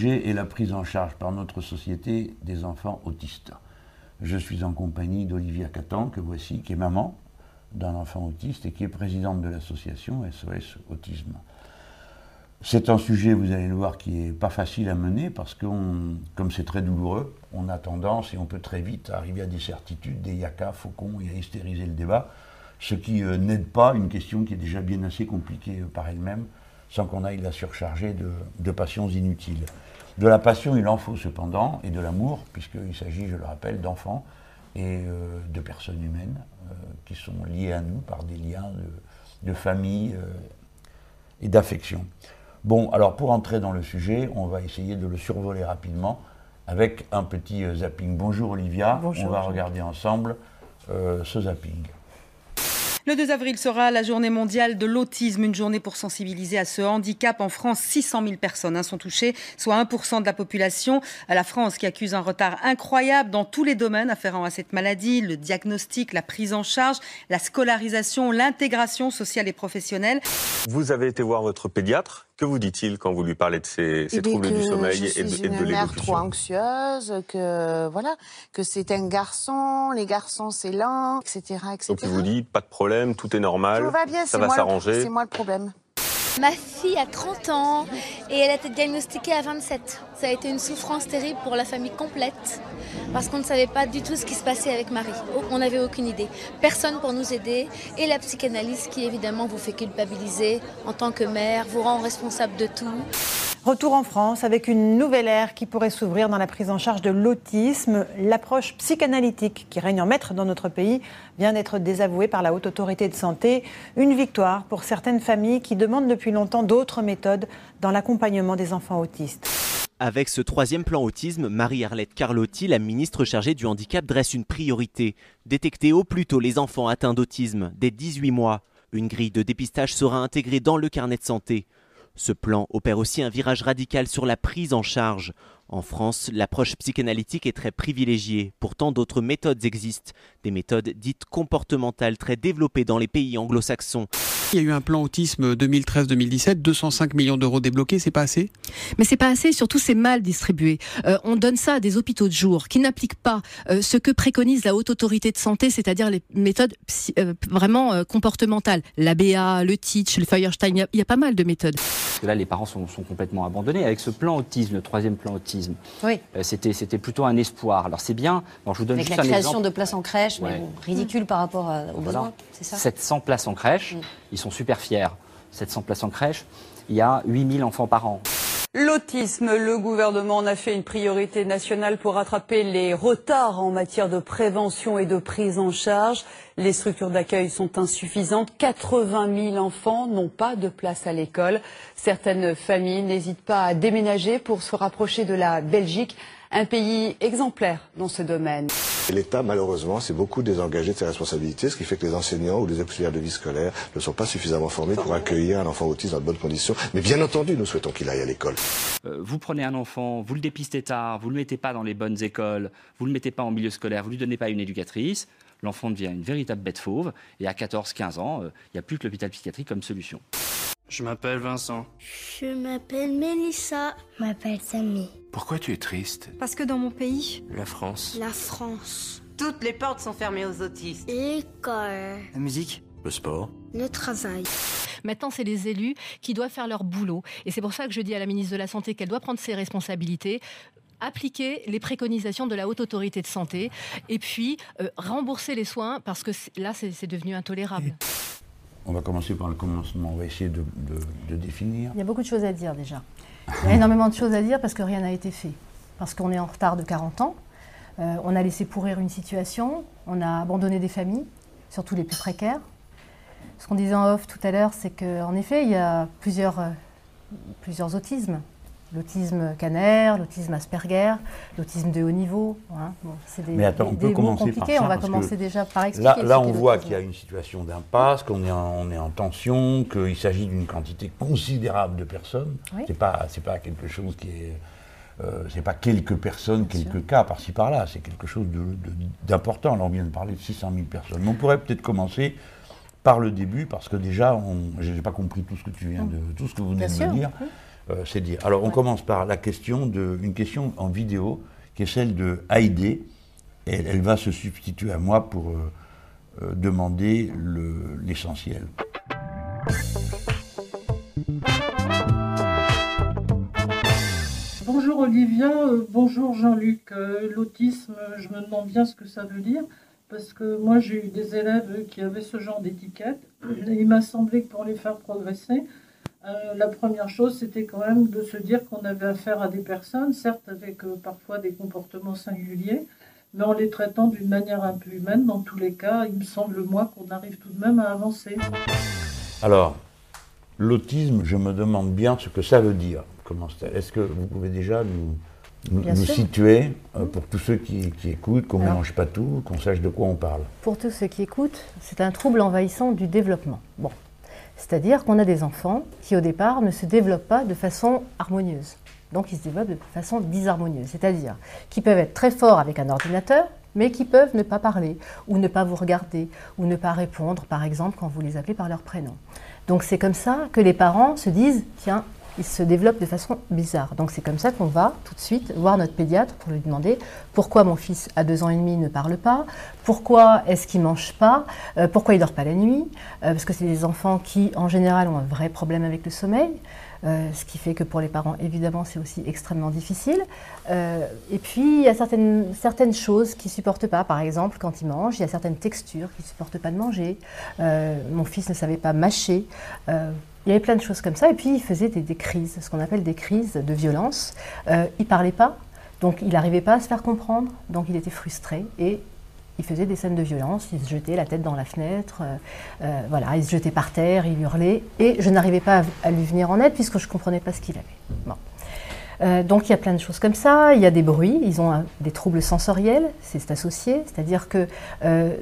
Sujet est la prise en charge par notre société des enfants autistes. Je suis en compagnie d'Olivia Catan, que voici, qui est maman d'un enfant autiste et qui est présidente de l'association SOS Autisme. C'est un sujet, vous allez le voir, qui n'est pas facile à mener parce que, comme c'est très douloureux, on a tendance et on peut très vite arriver à des certitudes, des yaka, faucons et à hystériser le débat, ce qui euh, n'aide pas une question qui est déjà bien assez compliquée euh, par elle-même, sans qu'on aille la surcharger de, passions inutiles. De la passion, il en faut cependant, et de l'amour, puisqu'il s'agit, je le rappelle, d'enfants et euh, de personnes humaines qui sont liées à nous par des liens de, famille et d'affection. Bon, alors pour entrer dans le sujet, on va essayer de le survoler rapidement avec un petit zapping. Bonjour Olivia, on va regarder ensemble ce zapping. Le 2 avril sera la journée mondiale de l'autisme, une journée pour sensibiliser à ce handicap. En France, 600 000 personnes hein, sont touchées, soit 1% de la population. La France qui accuse un retard incroyable dans tous les domaines afférents à cette maladie, le diagnostic, la prise en charge, la scolarisation, l'intégration sociale et professionnelle. Vous avez été voir votre pédiatre que vous dit-il quand vous lui parlez de ces, eh troubles du sommeil et de, et de l'élocution trop anxieuse, que voilà, que c'est un garçon, les garçons c'est lent, etc., etc. Donc il vous dit pas de problème, tout est normal, tout va bien, ça va s'arranger. C'est moi le problème. Ma fille a 30 ans et elle a été diagnostiquée à 27. Ça a été une souffrance terrible pour la famille complète parce qu'on ne savait pas du tout ce qui se passait avec Marie. On n'avait aucune idée. Personne pour nous aider et la psychanalyse qui évidemment vous fait culpabiliser en tant que mère, vous rend responsable de tout. Retour en France avec une nouvelle ère qui pourrait s'ouvrir dans la prise en charge de l'autisme. L'approche psychanalytique qui règne en maître dans notre pays vient d'être désavouée par la Haute Autorité de Santé. Une victoire pour certaines familles qui demandent depuis longtemps d'autres méthodes dans l'accompagnement des enfants autistes. Avec ce troisième plan autisme, Marie-Arlette Carlotti, la ministre chargée du handicap, dresse une priorité. Détecter au plus tôt les enfants atteints d'autisme dès 18 mois. Une grille de dépistage sera intégrée dans le carnet de santé. Ce plan opère aussi un virage radical sur la prise en charge. En France, l'approche psychanalytique est très privilégiée. Pourtant, d'autres méthodes existent, des méthodes dites comportementales très développées dans les pays anglo-saxons. Il y a eu un plan autisme 2013-2017, 205 millions d'euros débloqués, c'est pas assez? Mais c'est pas assez, surtout c'est mal distribué. Euh, on donne ça à des hôpitaux de jour qui n'appliquent pas euh, ce que préconise la haute autorité de santé, c'est-à-dire les méthodes euh, vraiment comportementales. L'ABA, le Teach, le Feuerstein, il y, a pas mal de méthodes. là, les parents sont, complètement abandonnés. Avec ce plan autisme, le troisième plan autisme, oui. c'était, c'était plutôt un espoir. Alors c'est bien. Bon, je vous donne Avec la création de places en crèche, mais ridicule par rapport aux besoins, c'est ça? 700 places en crèche. Mm sont super fiers. 700 places en crèche, il y a 8000 enfants par an. L'autisme, le gouvernement en a fait une priorité nationale pour rattraper les retards en matière de prévention et de prise en charge. Les structures d'accueil sont insuffisantes. 80 000 enfants n'ont pas de place à l'école. Certaines familles n'hésitent pas à déménager pour se rapprocher de la Belgique, un pays exemplaire dans ce domaine. L'État, malheureusement, s'est beaucoup désengagé de ses responsabilités, ce qui fait que les enseignants ou les auxiliaires de vie scolaire ne sont pas suffisamment formés pour accueillir un enfant autiste dans de bonnes conditions. Mais bien entendu, nous souhaitons qu'il aille à l'école. Euh, vous prenez un enfant, vous le dépistez tard, vous ne le mettez pas dans les bonnes écoles, vous ne le mettez pas en milieu scolaire, vous ne lui donnez pas une éducatrice, l'enfant devient une véritable bête fauve, et à 14-15 ans, euh, il n'y a plus que l'hôpital psychiatrique comme solution. Je m'appelle Vincent. Je m'appelle Mélissa. Je m'appelle Samy. Pourquoi tu es triste Parce que dans mon pays, la France. La France. Toutes les portes sont fermées aux autistes. L'école. La musique. Le sport. Le travail. Maintenant, c'est les élus qui doivent faire leur boulot. Et c'est pour ça que je dis à la ministre de la Santé qu'elle doit prendre ses responsabilités appliquer les préconisations de la haute autorité de santé et puis euh, rembourser les soins parce que là c'est devenu intolérable. On va commencer par le commencement, on va essayer de, définir. Il y a beaucoup de choses à dire déjà. Il y a énormément de choses à dire parce que rien n'a été fait. Parce qu'on est en retard de 40 ans, euh, on a laissé pourrir une situation, on a abandonné des familles, surtout les plus précaires. Ce qu'on disait en off tout à l'heure, c'est qu'en effet, il y a plusieurs, euh, plusieurs autismes l'autisme canaire, l'autisme Asperger, l'autisme de haut niveau. Hein. c'est des, Mais attends, on peut commencer par ça, On va commencer déjà par expliquer. Là, là on voit qu'il y a une situation d'impasse, qu'on est, on est en tension, qu'il s'agit d'une quantité considérable de personnes. Ce C'est pas, c'est pas quelque chose qui est, euh, c'est pas quelques personnes, quelques cas par-ci par-là. C'est quelque chose d'important. Là, on vient de parler de 600 000 personnes. Mais on pourrait peut-être commencer par le début, parce que déjà, je n'ai pas compris tout ce que tu viens de, tout ce que vous venez de me dire. Euh, c'est dire. Alors, on commence par la question de, une question en vidéo qui est celle de Haïdé. Elle, elle va se substituer à moi pour euh, euh, demander le- l'essentiel. Bonjour Olivia, euh, bonjour Jean-Luc. Euh, L'autisme, je me demande bien ce que ça veut dire, parce que moi j'ai eu des élèves qui avaient ce genre d'étiquette, et il m'a semblé que pour les faire progresser, euh, la première chose c'était quand même de se dire qu'on avait affaire à des personnes, certes avec euh, parfois des comportements singuliers, mais en les traitant d'une manière un peu humaine. Dans tous les cas, il me semble moi qu'on arrive tout de même à avancer. Alors, l'autisme, je me demande bien ce que ça veut dire. Comment c'est- Est-ce que vous pouvez déjà nous, situer, euh, pour tous ceux qui, qui écoutent, qu'on ne mélange pas tout, qu'on sache de quoi on parle? Pour tous ceux qui écoutent, c'est un trouble envahissant du développement. Bon. C'est-à-dire qu'on a des enfants qui, au départ, ne se développent pas de façon harmonieuse. Donc, ils se développent de façon disharmonieuse. C'est-à-dire qu'ils peuvent être très forts avec un ordinateur, mais qui peuvent ne pas parler, ou ne pas vous regarder, ou ne pas répondre, par exemple, quand vous les appelez par leur prénom. Donc, c'est comme ça que les parents se disent tiens, il se développe de façon bizarre. Donc, c'est comme ça qu'on va tout de suite voir notre pédiatre pour lui demander pourquoi mon fils à deux ans et demi ne parle pas, pourquoi est-ce qu'il mange pas, euh, pourquoi il dort pas la nuit, euh, parce que c'est des enfants qui, en général, ont un vrai problème avec le sommeil. euh, ce qui fait que pour les parents, évidemment, c'est aussi extrêmement difficile. Et puis, il y a certaines, certaines choses qu'ils ne supportent pas. Par exemple, quand ils mangent, il y a certaines textures qu'ils ne supportent pas de manger. Mon fils ne savait pas mâcher. Il y avait plein de choses comme ça. Et puis, il faisait des, crises, ce qu'on appelle des crises de violence. Euh, il ne parlait pas, donc il n'arrivait pas à se faire comprendre. Donc, il était frustré et il faisait des scènes de violence, il se jetait la tête dans la fenêtre, euh, euh, voilà, il se jetait par terre, il hurlait, et je n'arrivais pas à, lui venir en aide puisque je ne comprenais pas ce qu'il avait. Euh, donc il y a plein de choses comme ça, il y a des bruits, ils ont des troubles sensoriels, c'est associé, c'est-à-dire que euh,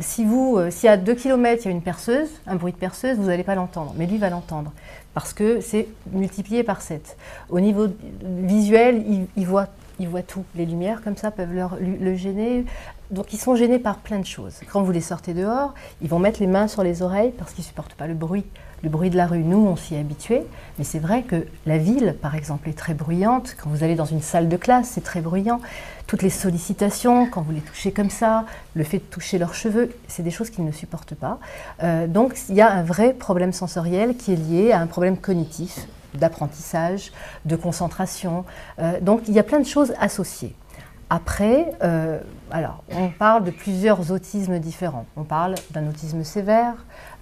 si vous, euh, si à 2 km il y a une perceuse, un bruit de perceuse, vous n'allez pas l'entendre, mais lui va l'entendre, parce que c'est multiplié par 7. Au niveau visuel, il, voit, il voit tout, les lumières comme ça peuvent leur- le, gêner, donc ils sont gênés par plein de choses. Quand vous les sortez dehors, ils vont mettre les mains sur les oreilles parce qu'ils ne supportent pas le bruit. Le bruit de la rue, nous, on s'y est habitué, mais c'est vrai que la ville, par exemple, est très bruyante. Quand vous allez dans une salle de classe, c'est très bruyant. Toutes les sollicitations, quand vous les touchez comme ça, le fait de toucher leurs cheveux, c'est des choses qu'ils ne supportent pas. Euh, donc il y a un vrai problème sensoriel qui est lié à un problème cognitif, d'apprentissage, de concentration. Euh, donc il y a plein de choses associées. Après, euh, alors, on parle de plusieurs autismes différents. On parle d'un autisme sévère,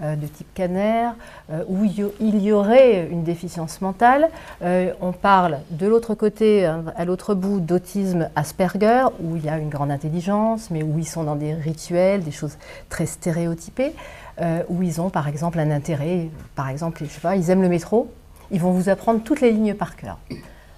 euh, de type canaire, euh, où il y, aurait une déficience mentale. On parle de l'autre côté, à l'autre bout, d'autisme Asperger, où il y a une grande intelligence, mais où ils sont dans des rituels, des choses très stéréotypées, où ils ont par exemple un intérêt, par exemple, ils aiment le métro, ils vont vous apprendre toutes les lignes par cœur.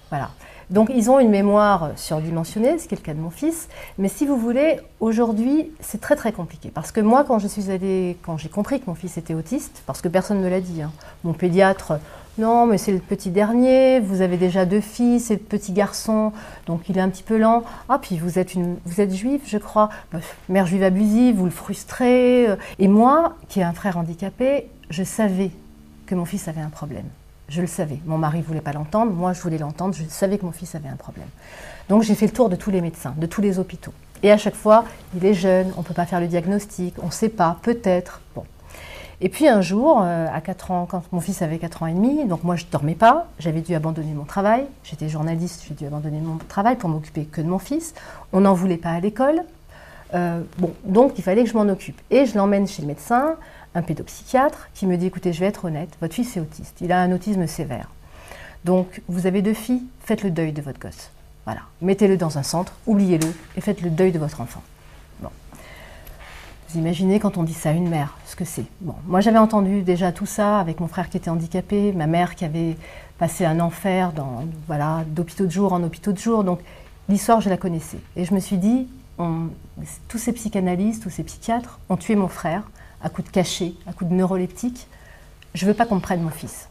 Voilà. Donc ils ont une mémoire surdimensionnée, ce qui est le cas de mon fils. Mais si vous voulez, aujourd'hui, c'est très très compliqué. Parce que moi, quand je suis allée, quand j'ai compris que mon fils était autiste, parce que personne ne me l'a dit, hein, mon pédiatre, non, mais c'est le petit dernier, vous avez déjà deux filles, c'est le petit garçon, donc il est un petit peu lent. Ah, puis vous êtes, une, vous êtes juive, je crois, Bah, mère juive abusive, vous le frustrez. euh. Et moi, qui ai un frère handicapé, je savais que mon fils avait un problème. Je le savais. Mon mari ne voulait pas l'entendre, moi je voulais l'entendre, je savais que mon fils avait un problème. Donc j'ai fait le tour de tous les médecins, de tous les hôpitaux. Et à chaque fois, il est jeune, on ne peut pas faire le diagnostic, on ne sait pas, peut-être. Bon. Et puis un jour, euh, à 4 ans, quand mon fils avait 4 ans et demi, donc moi je ne dormais pas, j'avais dû abandonner mon travail, j'étais journaliste, j'ai dû abandonner mon travail pour m'occuper que de mon fils. On n'en voulait pas à l'école. Euh, bon, donc il fallait que je m'en occupe. Et je l'emmène chez le médecin, un pédopsychiatre, qui me dit écoutez, je vais être honnête, votre fils est autiste, il a un autisme sévère. Donc vous avez deux filles, faites le deuil de votre gosse. Voilà, mettez-le dans un centre, oubliez-le et faites le deuil de votre enfant. Bon. Vous imaginez quand on dit ça à une mère, ce que c'est. Bon, moi j'avais entendu déjà tout ça avec mon frère qui était handicapé, ma mère qui avait passé un enfer dans voilà d'hôpitaux de jour en hôpitaux de jour. Donc l'histoire je la connaissais et je me suis dit tous ces psychanalystes, tous ces psychiatres ont tué mon frère à coups de cachet, à coups de neuroleptiques. Je veux pas qu'on me prenne mon fils.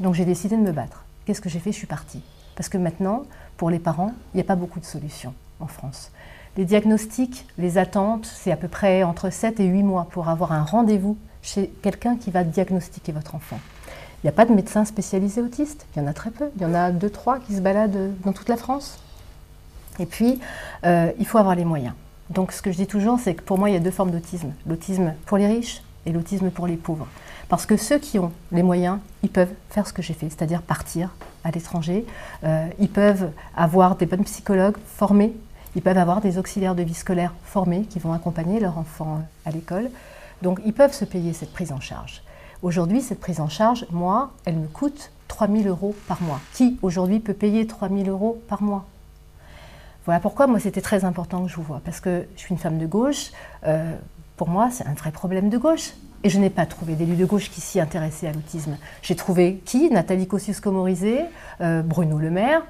Donc j'ai décidé de me battre. Qu'est-ce que j'ai fait? Je suis partie. Parce que maintenant, pour les parents, il n'y a pas beaucoup de solutions en France. Les diagnostics, les attentes, c'est à peu près entre 7 et 8 mois pour avoir un rendez-vous chez quelqu'un qui va diagnostiquer votre enfant. Il n'y a pas de médecins spécialisés autistes. Il y en a très peu. Il y en a deux, trois qui se baladent dans toute la France. Et puis, euh, il faut avoir les moyens. Donc, ce que je dis toujours, c'est que pour moi, il y a deux formes d'autisme. L'autisme pour les riches et l'autisme pour les pauvres. Parce que ceux qui ont les moyens, ils peuvent faire ce que j'ai fait, c'est-à-dire partir à l'étranger. Euh, ils peuvent avoir des bonnes psychologues formés. Ils peuvent avoir des auxiliaires de vie scolaire formés qui vont accompagner leur enfant à l'école. Donc, ils peuvent se payer cette prise en charge. Aujourd'hui, cette prise en charge, moi, elle me coûte 3 000 euros par mois. Qui aujourd'hui peut payer 3 000 euros par mois? Voilà pourquoi moi c'était très important que je vous vois, parce que je suis une femme de gauche. Euh, pour moi, c'est un vrai problème de gauche. Et je n'ai pas trouvé d'élu de gauche qui s'y intéressait à l'autisme. J'ai trouvé qui? Nathalie Kosciusko-Morizet, euh, Bruno Le Maire.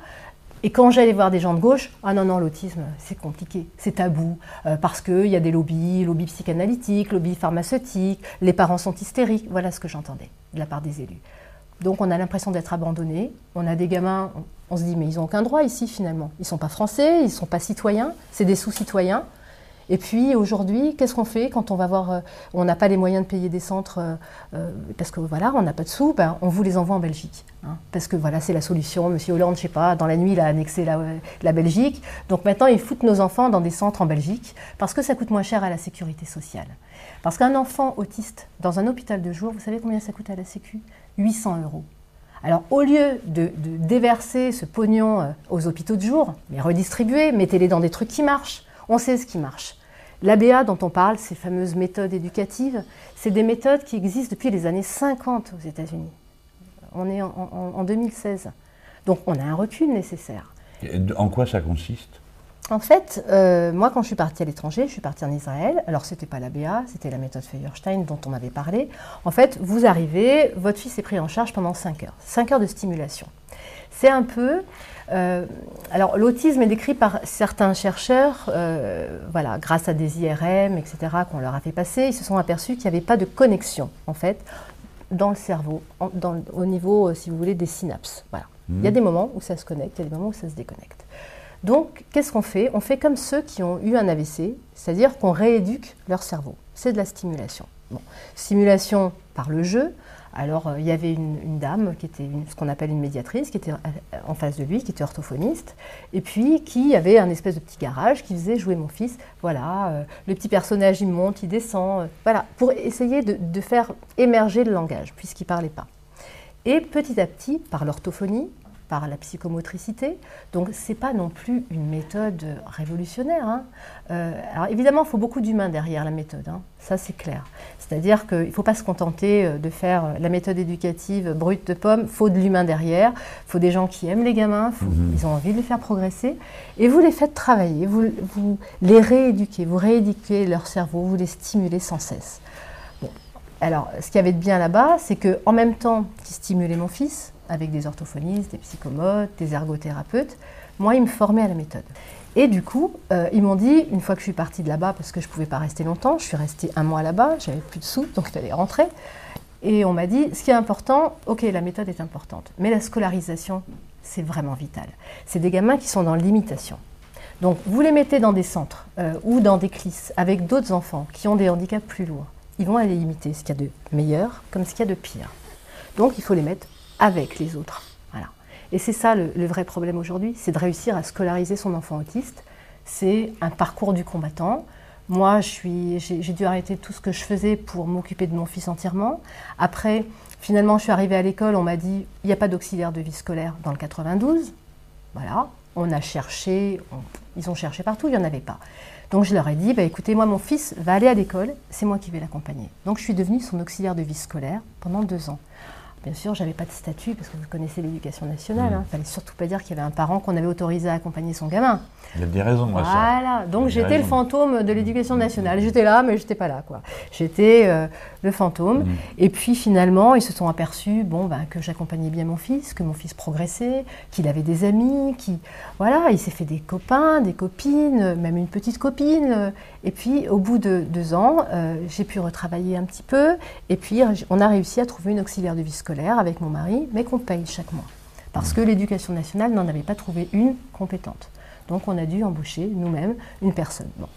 Et quand j'allais voir des gens de gauche, ah non, non, l'autisme, c'est compliqué, c'est tabou, euh, parce qu'il y a des lobbies, lobbies psychanalytiques, lobbies pharmaceutiques, les parents sont hystériques. Voilà ce que j'entendais de la part des élus. Donc on a l'impression d'être abandonné. On a des gamins, on, se dit, mais ils n'ont aucun droit ici finalement. Ils ne sont pas français, ils ne sont pas citoyens, c'est des sous-citoyens. Et puis aujourd'hui, qu'est-ce qu'on fait quand on va voir, euh, on n'a pas les moyens de payer des centres euh, euh, parce que voilà, on n'a pas de sous, ben, on vous les envoie en Belgique. Hein, parce que voilà, c'est la solution. Monsieur Hollande, je sais pas, dans la nuit, il a annexé la, Belgique. Donc maintenant, ils foutent nos enfants dans des centres en Belgique parce que ça coûte moins cher à la sécurité sociale. Parce qu'un enfant autiste dans un hôpital de jour, vous savez combien ça coûte à la Sécu? 800 euros. Alors, au lieu de, déverser ce pognon aux hôpitaux de jour, mais redistribuer, mettez-les dans des trucs qui marchent. On sait ce qui marche. L'ABA dont on parle, ces fameuses méthodes éducatives, c'est des méthodes qui existent depuis les années 50 aux États-Unis. On est en, en, en, 2016. Donc on a un recul nécessaire. En quoi ça consiste? En fait, euh, moi quand je suis partie à l'étranger, je suis partie en Israël. Alors c'était pas l'ABA, c'était la méthode Feuerstein dont on avait parlé. En fait, vous arrivez, votre fils est pris en charge pendant 5 heures. 5 heures de stimulation. C'est un peu euh, alors l'autisme est décrit par certains chercheurs, euh, voilà, grâce à des IRM, etc., qu'on leur a fait passer, ils se sont aperçus qu'il n'y avait pas de connexion, en fait, dans le cerveau, en, dans, au niveau, si vous voulez, des synapses. Voilà. Mmh. Il y a des moments où ça se connecte, il y a des moments où ça se déconnecte. Donc, qu'est-ce qu'on fait? On fait comme ceux qui ont eu un AVC, c'est-à-dire qu'on rééduque leur cerveau. C'est de la stimulation. Bon. Stimulation par le jeu, alors, euh, il y avait une, dame qui était ce qu'on appelle une médiatrice, qui était en face de lui, qui était orthophoniste, et puis qui avait un espèce de petit garage qui faisait jouer mon fils. Voilà, euh, le petit personnage, il monte, il descend, euh, voilà, pour essayer de, de faire émerger le langage, puisqu'il ne parlait pas. Et petit à petit, par l'orthophonie, par la psychomotricité. Donc c'est pas non plus une méthode révolutionnaire. Hein. Euh, alors évidemment, il faut beaucoup d'humains derrière la méthode, hein. ça c'est clair. C'est-à-dire qu'il ne faut pas se contenter euh, de faire la méthode éducative brute de pomme, il faut de l'humain derrière, il faut des gens qui aiment les gamins, faut, mmh. ils ont envie de les faire progresser, et vous les faites travailler, vous, vous les rééduquez, vous rééduquez leur cerveau, vous les stimulez sans cesse. Bon. Alors, ce qu'il y avait de bien là-bas, c'est qu'en même temps qu'ils stimulaient mon fils, avec des orthophonistes, des psychomotes, des ergothérapeutes. Moi, ils me formaient à la méthode. Et du coup, euh, ils m'ont dit, une fois que je suis partie de là-bas, parce que je ne pouvais pas rester longtemps, je suis restée un mois là-bas, j'avais plus de sous, donc il fallait rentrer. Et on m'a dit, ce qui est important, ok, la méthode est importante, mais la scolarisation, c'est vraiment vital. C'est des gamins qui sont dans l'imitation. Donc, vous les mettez dans des centres euh, ou dans des clisses avec d'autres enfants qui ont des handicaps plus lourds. Ils vont aller imiter ce qu'il y a de meilleur comme ce qu'il y a de pire. Donc, il faut les mettre avec les autres. Voilà. Et c'est ça le, vrai problème aujourd'hui, c'est de réussir à scolariser son enfant autiste. C'est un parcours du combattant. Moi, j'ai dû arrêter tout ce que je faisais pour m'occuper de mon fils entièrement. Après, finalement, je suis arrivée à l'école, on m'a dit, il n'y a pas d'auxiliaire de vie scolaire dans le 92. Voilà, on a cherché, ils ont cherché partout, il n'y en avait pas. Donc je leur ai dit, bah, écoutez, moi, mon fils va aller à l'école, c'est moi qui vais l'accompagner. Donc je suis devenue son auxiliaire de vie scolaire pendant deux ans. Bien sûr, j'avais pas de statut parce que vous connaissez l'éducation nationale. Il mmh. ne fallait surtout pas dire qu'il y avait un parent qu'on avait autorisé à accompagner son gamin. Il y a des raisons à ça. Voilà, donc j'étais le fantôme de l'éducation nationale. J'étais là, mais j'étais pas là, quoi. J'étais euh, le fantôme. Mmh. Et puis finalement, ils se sont aperçus, bon, ben, que j'accompagnais bien mon fils, que mon fils progressait, qu'il avait des amis, qui, voilà, il s'est fait des copains, des copines, même une petite copine. Et puis, au bout de deux ans, euh, j'ai pu retravailler un petit peu. Et puis, on a réussi à trouver une auxiliaire de vie scolaire avec mon mari, mais qu'on paye chaque mois. Parce que l'éducation nationale n'en avait pas trouvé une compétente. Donc on a dû embaucher nous-mêmes une personne. Bon.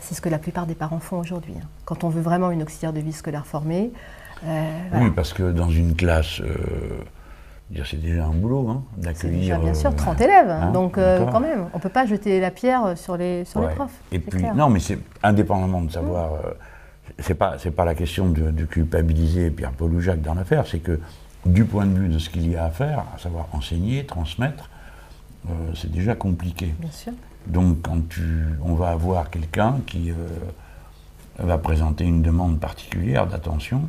C'est ce que la plupart des parents font aujourd'hui. Hein. Quand on veut vraiment une auxiliaire de vie scolaire formée, Oui, parce que dans une classe, c'est déjà un boulot hein, d'accueillir. Bien sûr, 30 élèves. Hein, donc, quand même, on ne peut pas jeter la pierre sur les, sur les profs. Et puis, non, mais c'est indépendamment de savoir. C'est pas, pas la question de, de culpabiliser Pierre-Paul ou Jacques dans l'affaire, c'est que du point de vue de ce qu'il y a à faire, à savoir enseigner, transmettre, euh, c'est déjà compliqué. Bien sûr. Donc quand on va avoir quelqu'un qui euh, va présenter une demande particulière d'attention,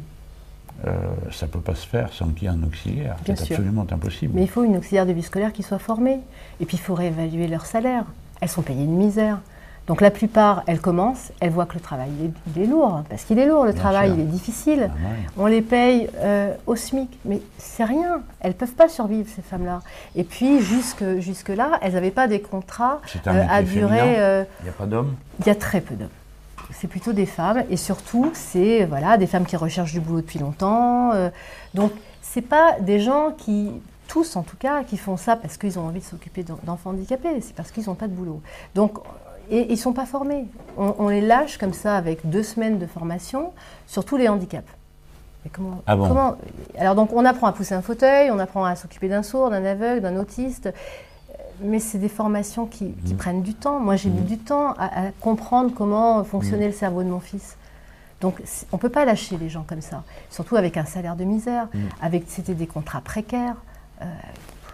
euh, ça ne peut pas se faire sans qu'il y ait un auxiliaire. C'est absolument impossible. Mais il faut une auxiliaire de vie scolaire qui soit formée. Et puis il faut réévaluer leur salaire. Elles sont payées une misère. Donc la plupart, elles commencent, elles voient que le travail il est, lourd, parce qu'il est lourd, le travail il est difficile. Ah On les paye euh, au SMIC, mais c'est rien. Elles ne peuvent pas survivre, ces femmes-là. Et puis jusque, jusque-là, elles n'avaient pas des contrats euh, à durée... Euh, il n'y a pas d'hommes? Il y a très peu d'hommes. C'est plutôt des femmes, et surtout, c'est voilà, des femmes qui recherchent du boulot depuis longtemps. donc, ce pas des gens qui tous en tout cas, qui font ça parce qu'ils ont envie de s'occuper d'enfants handicapés, c'est parce qu'ils n'ont pas de boulot. Donc et ils ne sont pas formés. On, les lâche comme ça avec deux semaines de formation sur tous les handicaps. comment, ah bon Alors donc on apprend à pousser un fauteuil, on apprend à s'occuper d'un sourd, d'un aveugle, d'un autiste, mais c'est des formations qui, mmh. prennent du temps. Moi j'ai mis mmh. du temps à, comprendre comment fonctionnait mmh. le cerveau de mon fils. Donc on ne peut pas lâcher les gens comme ça, surtout avec un salaire de misère, avec c'était des contrats précaires. Euh,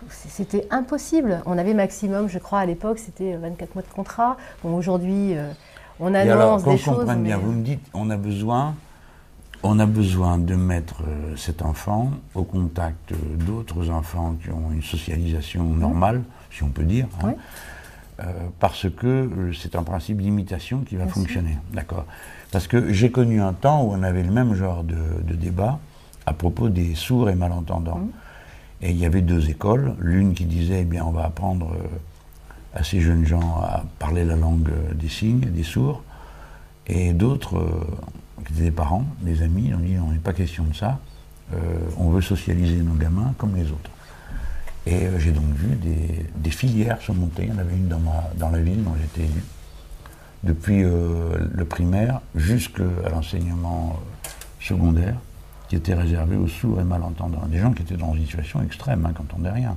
c'était impossible. On avait maximum, je crois, à l'époque, c'était 24 mois de contrat. Bon, aujourd'hui, euh, on annonce des choses. bien, vous me dites, on a besoin, on a besoin de mettre euh, cet enfant au contact d'autres enfants qui ont une socialisation normale, si on peut dire. Hein. Euh, parce que c'est un principe d'imitation qui va fonctionner. D'accord. Parce que j'ai connu un temps où on avait le même genre de, débat à propos des sourds et malentendants. Mmh. Et il y avait deux écoles, l'une qui disait, eh bien, on va apprendre euh, à ces jeunes gens à parler la langue euh, des signes, des sourds, et d'autres, euh, qui étaient des parents, des amis, ont dit, on n'est pas question de ça, on veut socialiser nos gamins comme les autres. Et j'ai donc vu des, filières se monter, il y en avait une dans, ma, dans la ville dont j'étais élu, depuis le primaire jusqu'à l'enseignement secondaire, qui était réservé aux sourds et malentendants. Des gens qui étaient dans une situation extrême, hein, quand on rien.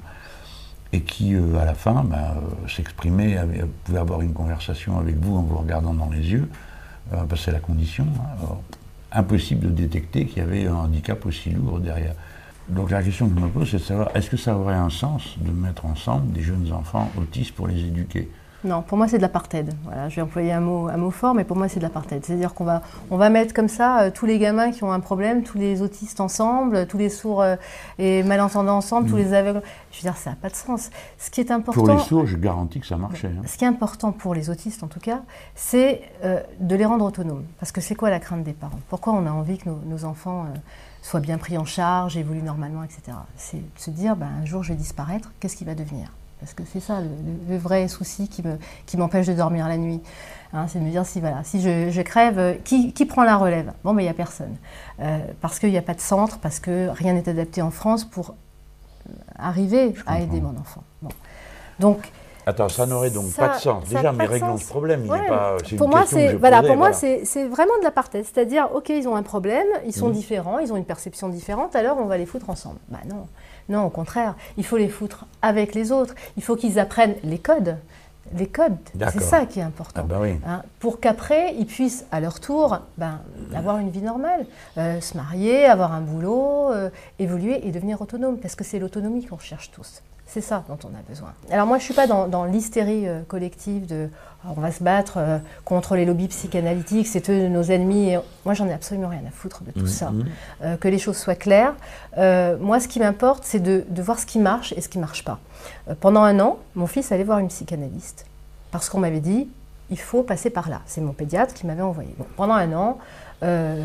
Et qui, euh, à la fin, bah, euh, s'exprimaient, pouvaient avoir une conversation avec vous en vous regardant dans les yeux, euh, parce que c'est la condition. Hein. impossible de détecter qu'il y avait un handicap aussi lourd derrière. Donc la question que je me pose, c'est de savoir, est-ce que ça aurait un sens de mettre ensemble des jeunes enfants autistes pour les éduquer? Non, pour moi c'est de l'apartheid. Voilà, je vais employer un mot, un mot fort, mais pour moi c'est de l'apartheid. C'est-à-dire qu'on va, on va mettre comme ça euh, tous les gamins qui ont un problème, tous les autistes ensemble, tous les sourds euh, et malentendants ensemble, tous mm. les aveugles. Je veux dire, ça n'a pas de sens. Ce qui est important. Pour les sourds, je garantis que ça marchait. Hein. Ce qui est important pour les autistes en tout cas, c'est euh, de les rendre autonomes. Parce que c'est quoi la crainte des parents? Pourquoi on a envie que nos, enfants soient bien pris en charge, évoluent normalement, etc. C'est de se dire, ben, un jour je vais disparaître, qu'est-ce qui va devenir? Parce que c'est ça le, vrai souci qui, me, qui m'empêche de dormir la nuit. Hein, c'est de me dire si, voilà, si je, crève, qui, qui, prend la relève? Bon, mais il n'y a personne. Euh, parce qu'il n'y a pas de centre, parce que rien n'est adapté en France pour arriver à aider mon enfant. Donc, Attends, ça n'aurait donc pas de sens. Déjà, mais réglons ce problème. Il pas, pour moi, c'est voilà, pour moi, c'est vraiment de la l'apartheid. C'est-à-dire, ok, ils ont un problème, ils sont mmh. différents, ils ont une perception différente, alors on va les foutre ensemble. Bah non. Non, au contraire, il faut les foutre avec les autres. Il faut qu'ils apprennent les codes. Les codes, c'est ça qui est important. Ah bah hein, pour qu'après, ils puissent, à leur tour, ben, avoir une vie normale, euh, se marier, avoir un boulot, euh, évoluer et devenir autonome. Parce que c'est l'autonomie qu'on cherche tous. C'est ça dont on a besoin. Alors moi, je ne suis pas dans, l'hystérie euh, collective de on va se battre euh, contre les lobbies psychanalytiques, c'est eux nos ennemis. Moi, j'en ai absolument rien à foutre de tout mmh, ça. Mmh. Euh, que les choses soient claires. moi, ce qui m'importe, c'est de, voir ce qui marche et ce qui ne marche pas. pendant un an, mon fils allait voir une psychanalyste parce qu'on m'avait dit il faut passer par là. C'est mon pédiatre qui m'avait envoyé. pendant un an, euh,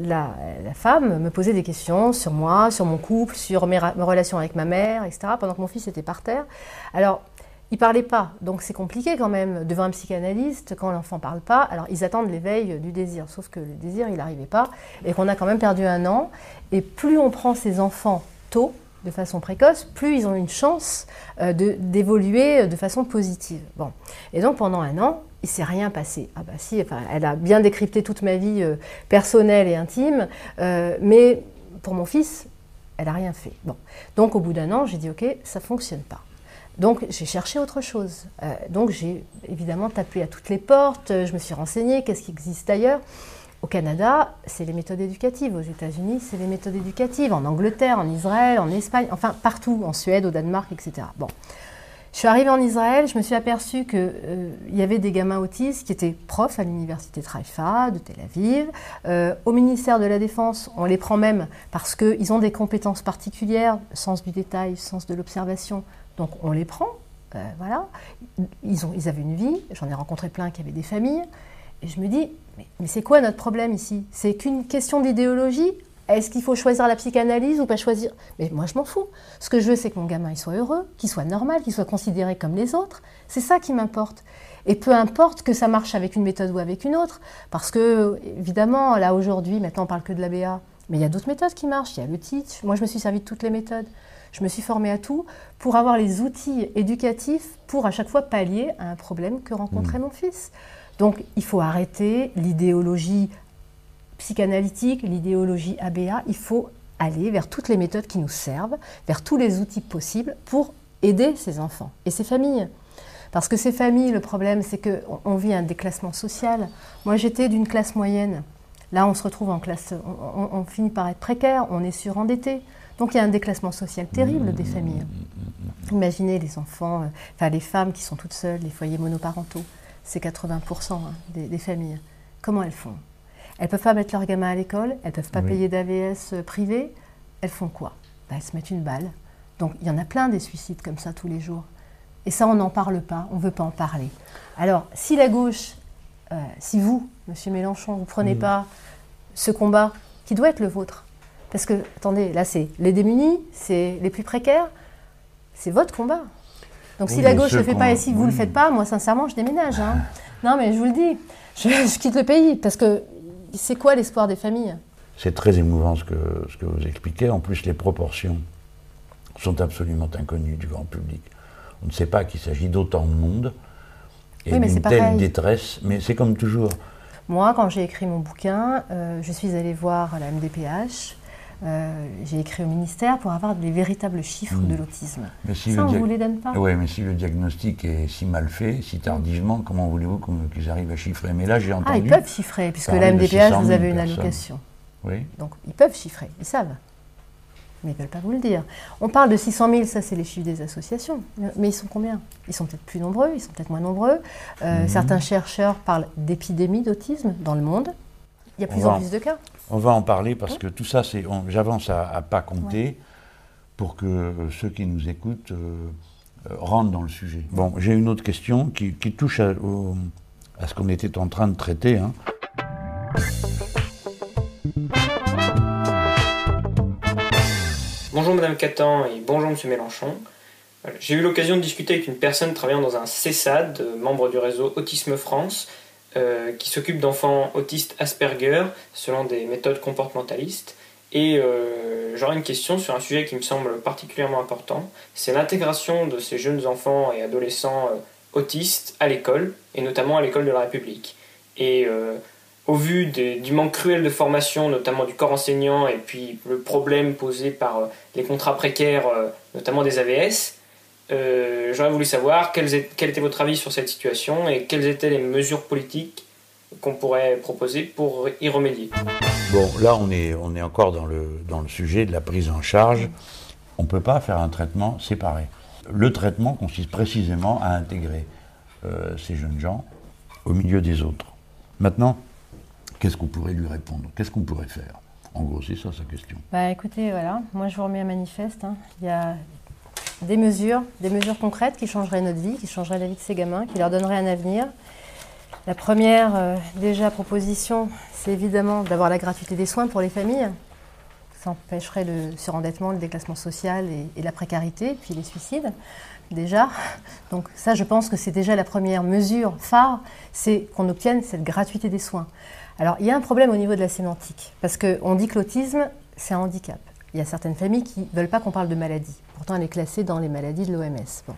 la, femme me posait des questions sur moi, sur mon couple, sur mes, relations avec ma mère, etc., pendant que mon fils était par terre. Alors, il parlait pas, donc c'est compliqué quand même devant un psychanalyste quand l'enfant parle pas. Alors ils attendent l'éveil du désir, sauf que le désir il n'arrivait pas et qu'on a quand même perdu un an. Et plus on prend ces enfants tôt, de façon précoce, plus ils ont une chance euh, d'évoluer de façon positive. Bon. Et donc pendant un an, il s'est rien passé. Ah bah si, enfin, elle a bien décrypté toute ma vie euh, personnelle et intime, euh, mais pour mon fils, elle n'a rien fait. Bon. Donc au bout d'un an, j'ai dit ok, ça ne fonctionne pas. Donc j'ai cherché autre chose. Euh, donc j'ai évidemment tapé à toutes les portes, je me suis renseignée, qu'est-ce qui existe ailleurs? Au Canada, c'est les méthodes éducatives. Aux États-Unis, c'est les méthodes éducatives. En Angleterre, en Israël, en Espagne, enfin partout, en Suède, au Danemark, etc. Bon. Je suis arrivée en Israël, je me suis aperçue qu'il euh, y avait des gamins autistes qui étaient profs à l'université Haïfa de Tel Aviv. Euh, au ministère de la Défense, on les prend même parce qu'ils ont des compétences particulières, sens du détail, sens de l'observation. Donc on les prend. Euh, voilà. Ils, ont, avaient une vie, j'en ai rencontré plein qui avaient des familles. Et je me dis, mais, c'est quoi notre problème ici? C'est qu'une question d'idéologie? Est-ce qu'il faut choisir la psychanalyse ou pas choisir? Mais moi, je m'en fous. Ce que je veux, c'est que mon gamin soit heureux, qu'il soit normal, qu'il soit considéré comme les autres. C'est ça qui m'importe. Et peu importe que ça marche avec une méthode ou avec une autre. Parce que, évidemment, là, aujourd'hui, maintenant, on parle que de l'ABA. Mais il y a d'autres méthodes qui marchent. Il y a le teach. Moi, je me suis servi de toutes les méthodes. Je me suis formée à tout pour avoir les outils éducatifs pour à chaque fois pallier à un problème que rencontrait mmh. mon fils. Donc, il faut arrêter l'idéologie psychanalytique, l'idéologie ABA, il faut aller vers toutes les méthodes qui nous servent, vers tous les outils possibles pour aider ces enfants et ces familles. Parce que ces familles, le problème, c'est qu'on vit un déclassement social. Moi, j'étais d'une classe moyenne. Là, on se retrouve en classe, on, finit par être précaire, on est surendetté. Donc, il y a un déclassement social terrible des familles. Imaginez les enfants, euh, enfin les femmes qui sont toutes seules, les foyers monoparentaux, c'est 80% hein, des familles. Comment elles font? Elles ne peuvent pas mettre leur gamin à l'école, elles ne peuvent pas payer d'AVS euh, privé. Elles font quoi? Bah, Elles se mettent une balle. Donc il y en a plein des suicides comme ça tous les jours. Et ça, on n'en parle pas, on ne veut pas en parler. Alors, si la gauche, euh, si vous, Monsieur Mélenchon, vous ne prenez pas ce combat qui doit être le vôtre, parce que, attendez, là, c'est les démunis, c'est les plus précaires, c'est votre combat. Donc si la gauche ne le fait pas et si vous ne le faites pas, moi, sincèrement, je déménage. Hein. non, mais je vous le dis, je, je quitte le pays, parce que c'est quoi l'espoir des familles? C'est très émouvant ce que, ce que vous expliquez. En plus, les proportions sont absolument inconnues du grand public. On ne sait pas qu'il s'agit d'autant de monde et d'une telle détresse, mais c'est comme toujours. Moi, quand j'ai écrit mon bouquin, euh, je suis allée voir la MDPH, euh, j'ai écrit au ministère pour avoir des véritables chiffres de hmm. l'autisme. Si Ça, on ne vous les donne pas. Oui, mais si le diagnostic est si mal fait, si tardivement, comment voulez-vous qu'ils arrivent à chiffrer? Mais là, j'ai entendu... Ah, ils peuvent chiffrer, puisque la MDPH, vous avez une allocation. Oui. Donc, ils peuvent chiffrer, ils savent. Mais ils ne veulent pas vous le dire. On parle de 600 000, ça c'est les chiffres des associations. Mais ils sont combien? Ils sont peut-être plus nombreux, ils sont peut-être moins nombreux. Euh, hmm. Certains chercheurs parlent d'épidémie d'autisme dans le monde. Il y a plus en plus de cas. On va en parler parce que tout ça, c'est, j'avance à, pas compter pour que euh, ceux qui nous écoutent euh, euh, rentrent dans le sujet. Bon, j'ai une autre question qui, touche à, ce qu'on était en train de traiter. Hein. Bonjour Madame Catan et bonjour Monsieur Mélenchon. J'ai eu l'occasion de discuter avec une personne travaillant dans un CESAD, membre du réseau Autisme France, euh, qui s'occupe d'enfants autistes Asperger selon des méthodes comportementalistes. Et euh, j'aurais une question sur un sujet qui me semble particulièrement important, c'est l'intégration de ces jeunes enfants et adolescents euh, autistes à l'école, et notamment à l'école de la République. Et au vu du manque cruel de formation, notamment du corps enseignant, et puis le problème posé par les contrats précaires, notamment des AVS, euh, j'aurais voulu savoir quel, était votre avis sur cette situation et quelles étaient les mesures politiques qu'on pourrait proposer pour y remédier. Bon, là, on est, on est encore dans le, dans le sujet de la prise en charge. On ne peut pas faire un traitement séparé. Le traitement consiste précisément à intégrer euh, ces jeunes gens au milieu des autres. Maintenant, qu'est-ce qu'on pourrait lui répondre? Qu'est-ce qu'on pourrait faire? En gros, c'est ça sa question. Bah écoutez, voilà, moi je vous remets un manifeste. Hein. Il y a des mesures, des mesures concrètes qui changeraient notre vie, qui changeraient la vie de ces gamins, qui leur donneraient un avenir. La première, euh, déjà, proposition, c'est évidemment d'avoir la gratuité des soins pour les familles. Ça empêcherait le surendettement, le déclassement social et, la précarité, puis les suicides, déjà. Donc ça, je pense que c'est déjà la première mesure phare, c'est qu'on obtienne cette gratuité des soins. Alors, il y a un problème au niveau de la sémantique, parce qu'on dit que l'autisme, c'est un handicap. Il y a certaines familles qui ne veulent pas qu'on parle de maladie. Pourtant, elle est classée dans les maladies de l'OMS.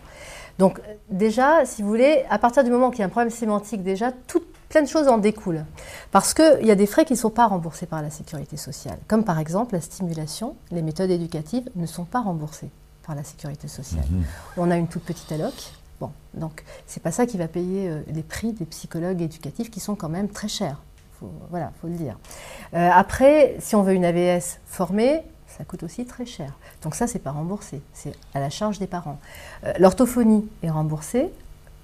Donc, déjà, si vous voulez, à partir du moment qu'il y a un problème sémantique, déjà, toute plein de choses en découlent. Parce qu'il y a des frais qui ne sont pas remboursés par la sécurité sociale. Comme par exemple la stimulation, les méthodes éducatives ne sont pas remboursées par la sécurité sociale. Mhm. On a une toute petite alloc. Bon, donc c'est pas ça qui va payer euh, les prix des psychologues éducatifs qui sont quand même très chers. Faut, voilà, faut le dire. Euh, après, si on veut une AVS formée, ça coûte aussi très cher. Donc ça, c'est pas remboursé, c'est à la charge des parents. Euh, L'orthophonie est remboursée,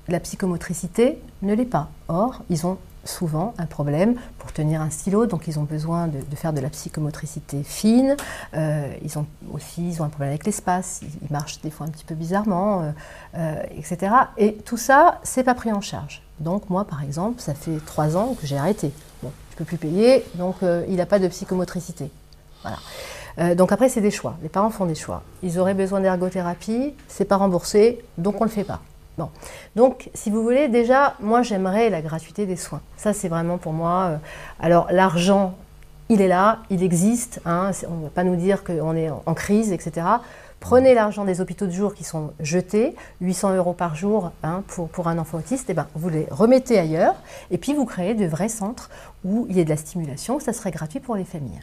la psychomotricité ne l'est pas. Or, ils ont souvent un problème pour tenir un stylo, donc ils ont besoin de, faire de la psychomotricité fine. Euh, ils ont aussi ils ont un problème avec l'espace, ils, marchent des fois un petit peu bizarrement, euh, etc. Et tout ça, c'est pas pris en charge. Donc moi, par exemple, ça fait trois ans que j'ai arrêté. Bon, je peux plus payer, donc il n'a pas de psychomotricité. Voilà. Euh, donc après, c'est des choix. Les parents font des choix. Ils auraient besoin d'ergothérapie, c'est pas remboursé, donc on le fait pas. Bon. Donc, si vous voulez, déjà, moi, j'aimerais la gratuité des soins. Ça, c'est vraiment pour moi. euh, alors, l'argent, il est là, il existe. Hein, on ne va pas nous dire qu'on est en- crise, etc. Prenez l'argent des hôpitaux de jour qui sont jetés, 800 euros par jour hein, pour, pour un enfant autiste, et ben, vous les remettez ailleurs, et puis vous créez de vrais centres où il y a de la stimulation, ça serait gratuit pour les familles.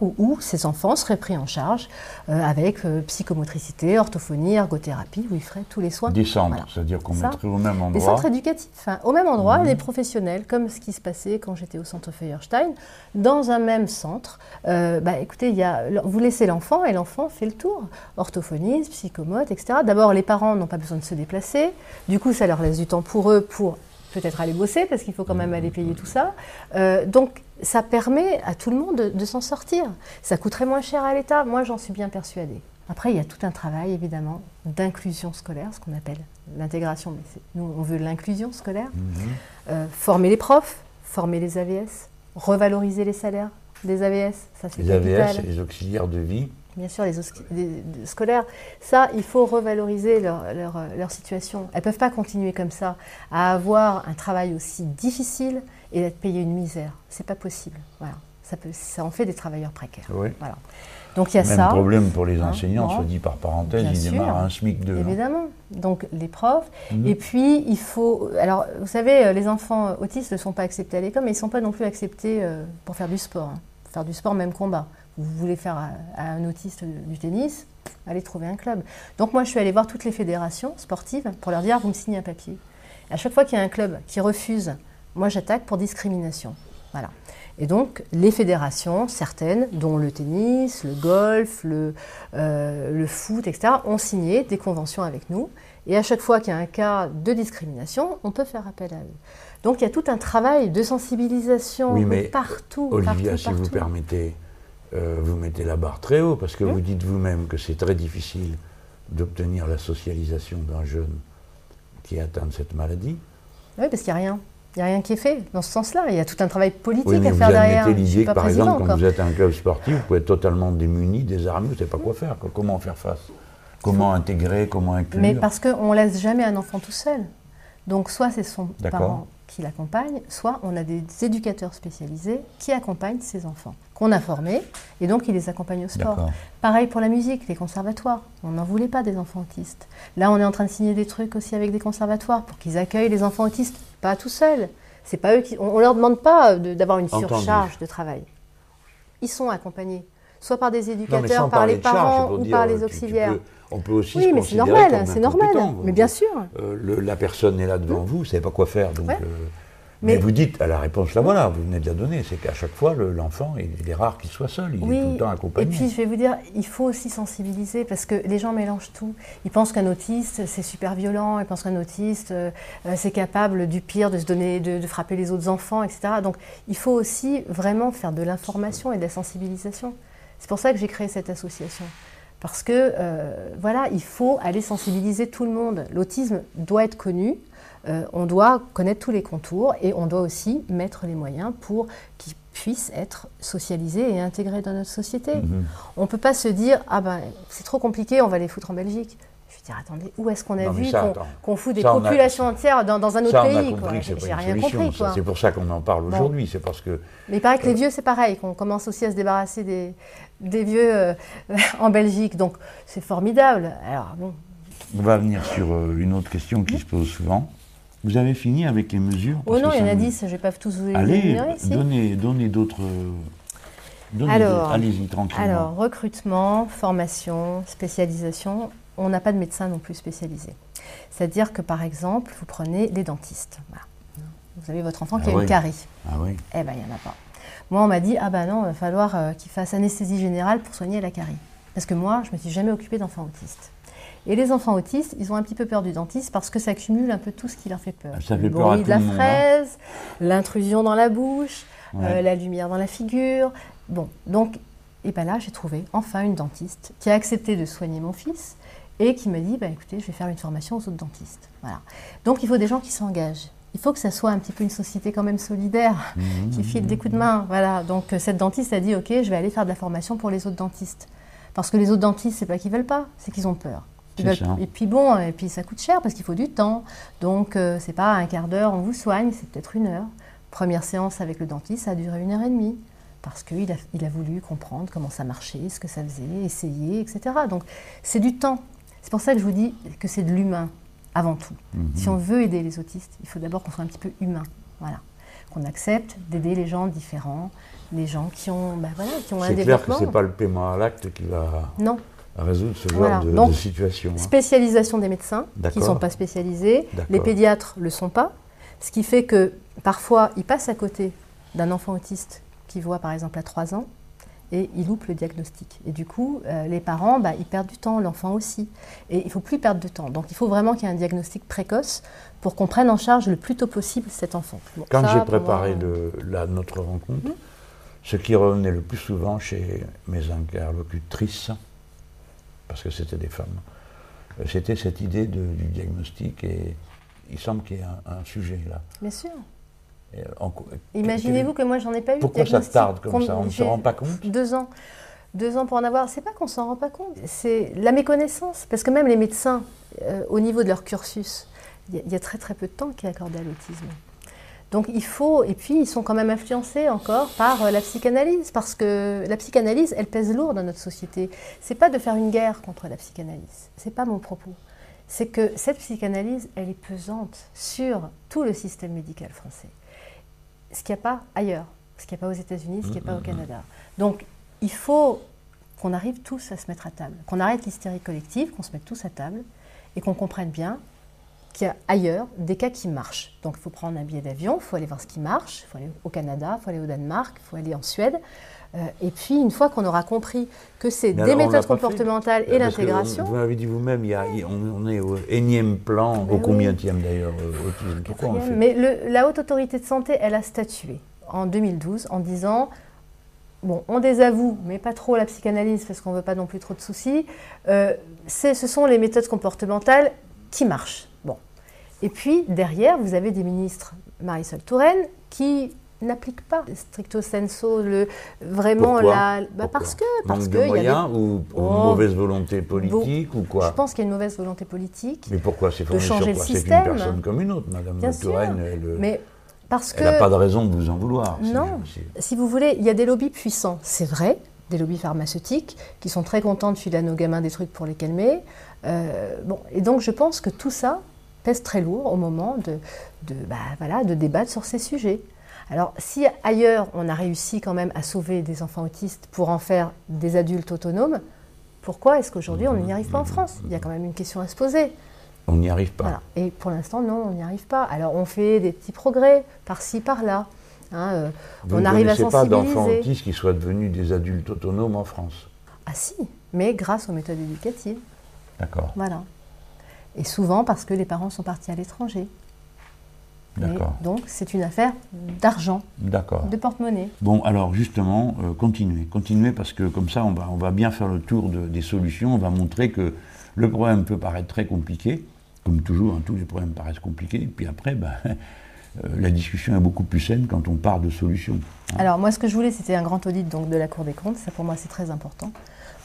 Où, où ces enfants seraient pris en charge euh, avec euh, psychomotricité, orthophonie, ergothérapie, où ils feraient tous les soins. Des centres, Voilà. c'est-à-dire qu'on mettrait au même Des endroit. centres éducatifs, hein, au même endroit, Mhm. les professionnels, comme ce qui se passait quand j'étais au centre Feuerstein, dans un même centre. euh, bah, écoutez, y a, vous laissez l'enfant et l'enfant fait le tour. Orthophoniste, psychomote, etc. D'abord, les parents n'ont pas besoin de se déplacer. Du coup, ça leur laisse du temps pour eux pour peut-être aller bosser, parce qu'il faut quand même aller payer tout ça. Donc, ça permet à tout le monde de, de s'en sortir. Ça coûterait moins cher à l'État, moi j'en suis bien persuadée. Après, il y a tout un travail, évidemment, d'inclusion scolaire, ce qu'on appelle l'intégration, mais nous, on veut l'inclusion scolaire. Euh, former les profs, former les AVS, revaloriser les salaires des AVS, ça c'est Les AVS, capital. les auxiliaires de vie. Bien sûr, les, osqui- les- les scolaires, ça, il faut revaloriser leur, leur, leur situation. Elles ne peuvent pas continuer comme ça, à avoir un travail aussi difficile et d'être payées une misère. C'est pas possible. Voilà. Ça, peut, ça en fait des travailleurs précaires. Oui. Voilà. Donc il y a Même ça. problème pour les Hein, enseignants, soit dit par parenthèse, Bien ils sûr. démarrent un SMIC 2. Évidemment. Donc les profs. Mhm. Et puis il faut. Alors vous savez, euh, les enfants autistes ne sont pas acceptés à l'école, mais ils ne sont pas non plus acceptés euh, pour faire du sport. hein. Faire du sport, même combat. Vous voulez faire à, à un autiste du tennis, allez trouver un club. Donc moi je suis allée voir toutes les fédérations sportives pour leur dire vous me signez un papier. À chaque fois qu'il y a un club qui refuse, moi j'attaque pour discrimination. Voilà. Et donc, les fédérations, certaines, dont le tennis, le golf, le, euh, le foot, etc., ont signé des conventions avec nous. Et à chaque fois qu'il y a un cas de discrimination, on peut faire appel à eux. Donc, il y a tout un travail de sensibilisation Oui, mais partout. Olivia, partout, si vous permettez, euh, vous mettez la barre très haut, parce que Hum. vous dites vous-même que c'est très difficile d'obtenir la socialisation d'un jeune qui est atteint de cette maladie. Oui, parce qu'il n'y a rien. Il n'y a rien qui est fait dans ce sens-là. Il y a tout un travail politique Oui, mais à vous faire derrière. l'idée que, par exemple, quand vous êtes un club sportif, vous pouvez être totalement démuni, désarmé, vous ne savez pas quoi faire. quoi. Comment faire face? Comment intégrer Comment inclure? Mais parce qu'on ne laisse jamais un enfant tout seul. Donc soit c'est son parent qui l'accompagne, soit on a des éducateurs spécialisés qui accompagnent ces enfants, qu'on a formés, et donc ils les accompagnent au sport. Pareil pour la musique, les conservatoires. On n'en voulait pas des enfants autistes. Là, on est en train de signer des trucs aussi avec des conservatoires pour qu'ils accueillent les enfants autistes, pas tout seuls. C'est pas eux qui. On, on leur demande pas de- d'avoir une Entendu. surcharge de travail. Ils sont accompagnés, soit par des éducateurs, par les charge, parents ou dire, par euh, les tu- tu auxiliaires. peux- on peut aussi Oui, se mais c'est normal, c'est normal. Mais bien sûr. Euh, le- la personne est là devant vous, vous ne savez pas quoi faire. Donc, Ouais. euh, mais, Mais- vous dites, à la réponse, là voilà, vous venez de la donner, c'est qu'à chaque fois, le- l'enfant, il est rare qu'il soit seul, il est tout le temps Et accompagné. puis je vais vous dire, il faut aussi sensibiliser parce que les gens mélangent tout. Ils pensent qu'un autiste c'est super violent, ils pensent qu'un autiste euh, euh, c'est capable du pire, de se donner, de, de frapper les autres enfants, etc. Donc il faut aussi vraiment faire de l'information et de la sensibilisation. C'est pour ça que j'ai créé cette association. Parce que euh, voilà, il faut aller sensibiliser tout le monde. L'autisme doit être connu, euh, on doit connaître tous les contours et on doit aussi mettre les moyens pour qu'ils puissent être socialisés et intégrés dans notre société. Mhm. On ne peut pas se dire ah ben c'est trop compliqué, on va les foutre en Belgique. Je veux dire attendez, où est-ce qu'on a Non, vu ça, qu'on fout des Ça, a- populations entières dans, dans un autre Ça, on a pays compris quoi. que c'est J'ai rien solution. compris quoi. C'est pour ça qu'on en parle Bon. aujourd'hui, c'est parce que... Mais il paraît que les Euh, vieux, c'est pareil, qu'on commence aussi à se débarrasser des, des vieux euh, en Belgique. Donc, c'est formidable. Alors, bon, On va venir sur euh, une autre question qui se pose souvent. Vous avez fini avec les mesures Oh non, il y en a me- 10, je ne vais pas tous vous les Allez, ici. donnez, donnez d'autres. Alors. Allez-y, tranquillement. alors, recrutement, formation, spécialisation, on n'a pas de médecin non plus spécialisé. C'est-à-dire que, par exemple, vous prenez les dentistes. Voilà. Vous avez votre enfant qui Ah a oui. une carie. Ah oui. Eh bien, il n'y en a pas. Moi, on m'a dit, ah ben non, il va falloir euh, qu'il fasse anesthésie générale pour soigner la carie. Parce que moi, je ne me suis jamais occupée d'enfants autistes. Et les enfants autistes, ils ont un petit peu peur du dentiste parce que ça cumule un peu tout ce qui leur fait peur. Ça fait le peur à bruit tout de la hein. fraise, l'intrusion dans la bouche, Ouais. euh, la lumière dans la figure. Bon, donc, et ben là, j'ai trouvé enfin une dentiste qui a accepté de soigner mon fils et qui me dit, bah, écoutez, je vais faire une formation aux autres dentistes. Voilà. Donc, il faut des gens qui s'engagent. Il faut que ça soit un petit peu une société quand même solidaire, Mhm. qui file des coups de main. Voilà. Donc, euh, cette dentiste a dit, ok, je vais aller faire de la formation pour les autres dentistes. Parce que les autres dentistes, c'est pas qu'ils veulent pas, c'est qu'ils ont peur. C'est. Et puis bon, et puis ça coûte cher parce qu'il faut du temps. Donc euh, c'est pas un quart d'heure, on vous soigne, c'est peut-être une heure. Première séance avec le dentiste, ça a duré une heure et demie. Parce qu'il a, il a voulu comprendre comment ça marchait, ce que ça faisait, essayer, etc. Donc c'est du temps. C'est pour ça que je vous dis que c'est de l'humain avant tout. Mhm. Si on veut aider les autistes, il faut d'abord qu'on soit un petit peu humain. Voilà. Qu'on accepte d'aider les gens différents, les gens qui ont, bah voilà, qui ont un C'est clair que développement. ce n'est pas le paiement à l'acte qui va Non. Résoudre ce genre Voilà. de, Donc, de situation. hein. Spécialisation des médecins qui ne sont pas spécialisés. Les pédiatres ne le sont pas. Ce qui fait que parfois, ils passent à côté d'un enfant autiste qui voit par exemple à 3 ans et ils loupent le diagnostic. Et du coup, euh, les parents, bah, ils perdent du temps, l'enfant aussi. Et il ne faut plus perdre de temps. Donc il faut vraiment qu'il y ait un diagnostic précoce pour qu'on prenne en charge le plus tôt possible cet enfant. Bon, Quand j'ai préparé moi, le- la- notre rencontre, ce qui revenait le plus souvent chez mes interlocutrices, parce que c'était des femmes, euh, c'était cette idée de- du diagnostic et il semble qu'il y ait un, un sujet là. Bien sûr. Et en- Imaginez-vous que moi j'en ai pas eu. Pourquoi ça tarde comme ça On ne se rend pas compte Deux ans. Deux ans pour en avoir. C'est pas qu'on s'en rend pas compte. C'est la méconnaissance. Parce que même les médecins, euh, au niveau de leur cursus, il y, a- il y a très très peu de temps qui est accordé à l'autisme. Donc il faut, et puis ils sont quand même influencés encore par euh, la psychanalyse, parce que la psychanalyse, elle pèse lourd dans notre société. C'est pas de faire une guerre contre la psychanalyse, c'est pas mon propos. C'est que cette psychanalyse, elle est pesante sur tout le système médical français ce qu'il n'y a pas ailleurs, ce qu'il n'y a pas aux États-Unis, ce qu'il n'y a pas au Canada. Donc, il faut qu'on arrive tous à se mettre à table, qu'on arrête l'hystérie collective, qu'on se mette tous à table et qu'on comprenne bien qu'il y a ailleurs des cas qui marchent. Donc, il faut prendre un billet d'avion, il faut aller voir ce qui marche, il faut aller au Canada, il faut aller au Danemark, il faut aller en Suède. Euh, et puis, une fois qu'on aura compris que c'est des méthodes fait. comportementales et que l'intégration, Vous m'avez dit vous-même, on, on est au énième plan, Ben au oui. combienième d'ailleurs, euh, fait Mais le- la haute autorité de santé, elle a statué en 2012 en disant bon, on désavoue, mais pas trop la psychanalyse parce qu'on ne veut pas non plus trop de soucis. Euh, ce sont les méthodes comportementales qui marchent. Bon. Et puis derrière, vous avez des ministres, Marisol Touraine, qui n'appliquent pas stricto sensu le vraiment Pourquoi la bah, parce que parce Manque que de il y a des- moyens ou, Oh, mauvaise volonté politique ou quoi je pense qu'il y a une mauvaise volonté politique. Mais pourquoi c'est de fondé sur changer quoi le C'est une personne comme une autre, Madame Bien sûr. Touraine. Elle euh, Mais parce elle n'a que- pas de raison de vous en vouloir. Non, si vous voulez, il y a des lobbies puissants, c'est vrai, des lobbies pharmaceutiques qui sont très contents de filer à nos gamins des trucs pour les calmer. Euh, bon, et donc je pense que tout ça pèse très lourd au moment de, de, bah, voilà, de débattre sur ces sujets. Alors si ailleurs on a réussi quand même à sauver des enfants autistes pour en faire des adultes autonomes, pourquoi est-ce qu'aujourd'hui on n'y arrive pas en France? Il y a quand même une question à se poser. On n'y arrive pas. Voilà. Et pour l'instant, non, on n'y arrive pas. Alors, on fait des petits progrès par-ci, par-là. Hein, euh, Vous on arrive à connaissez pas d'enfants sensibiliser. autistes qui soient devenus des adultes autonomes en France? Ah si, mais grâce aux méthodes éducatives. D'accord. Voilà. Et souvent parce que les parents sont partis à l'étranger. D'accord. Donc, c'est une affaire d'argent, D'accord. de porte-monnaie. Bon, alors justement, euh, continuez. Continuez parce que comme ça, on va, on va bien faire le tour de- des solutions. On va montrer que le problème peut paraître très compliqué. Comme toujours, hein, tous les problèmes paraissent compliqués. Et puis après, ben, euh, la discussion est beaucoup plus saine quand on part de solutions. Alors moi, ce que je voulais, c'était un grand audit donc, de la Cour des comptes. Ça, pour moi, c'est très important.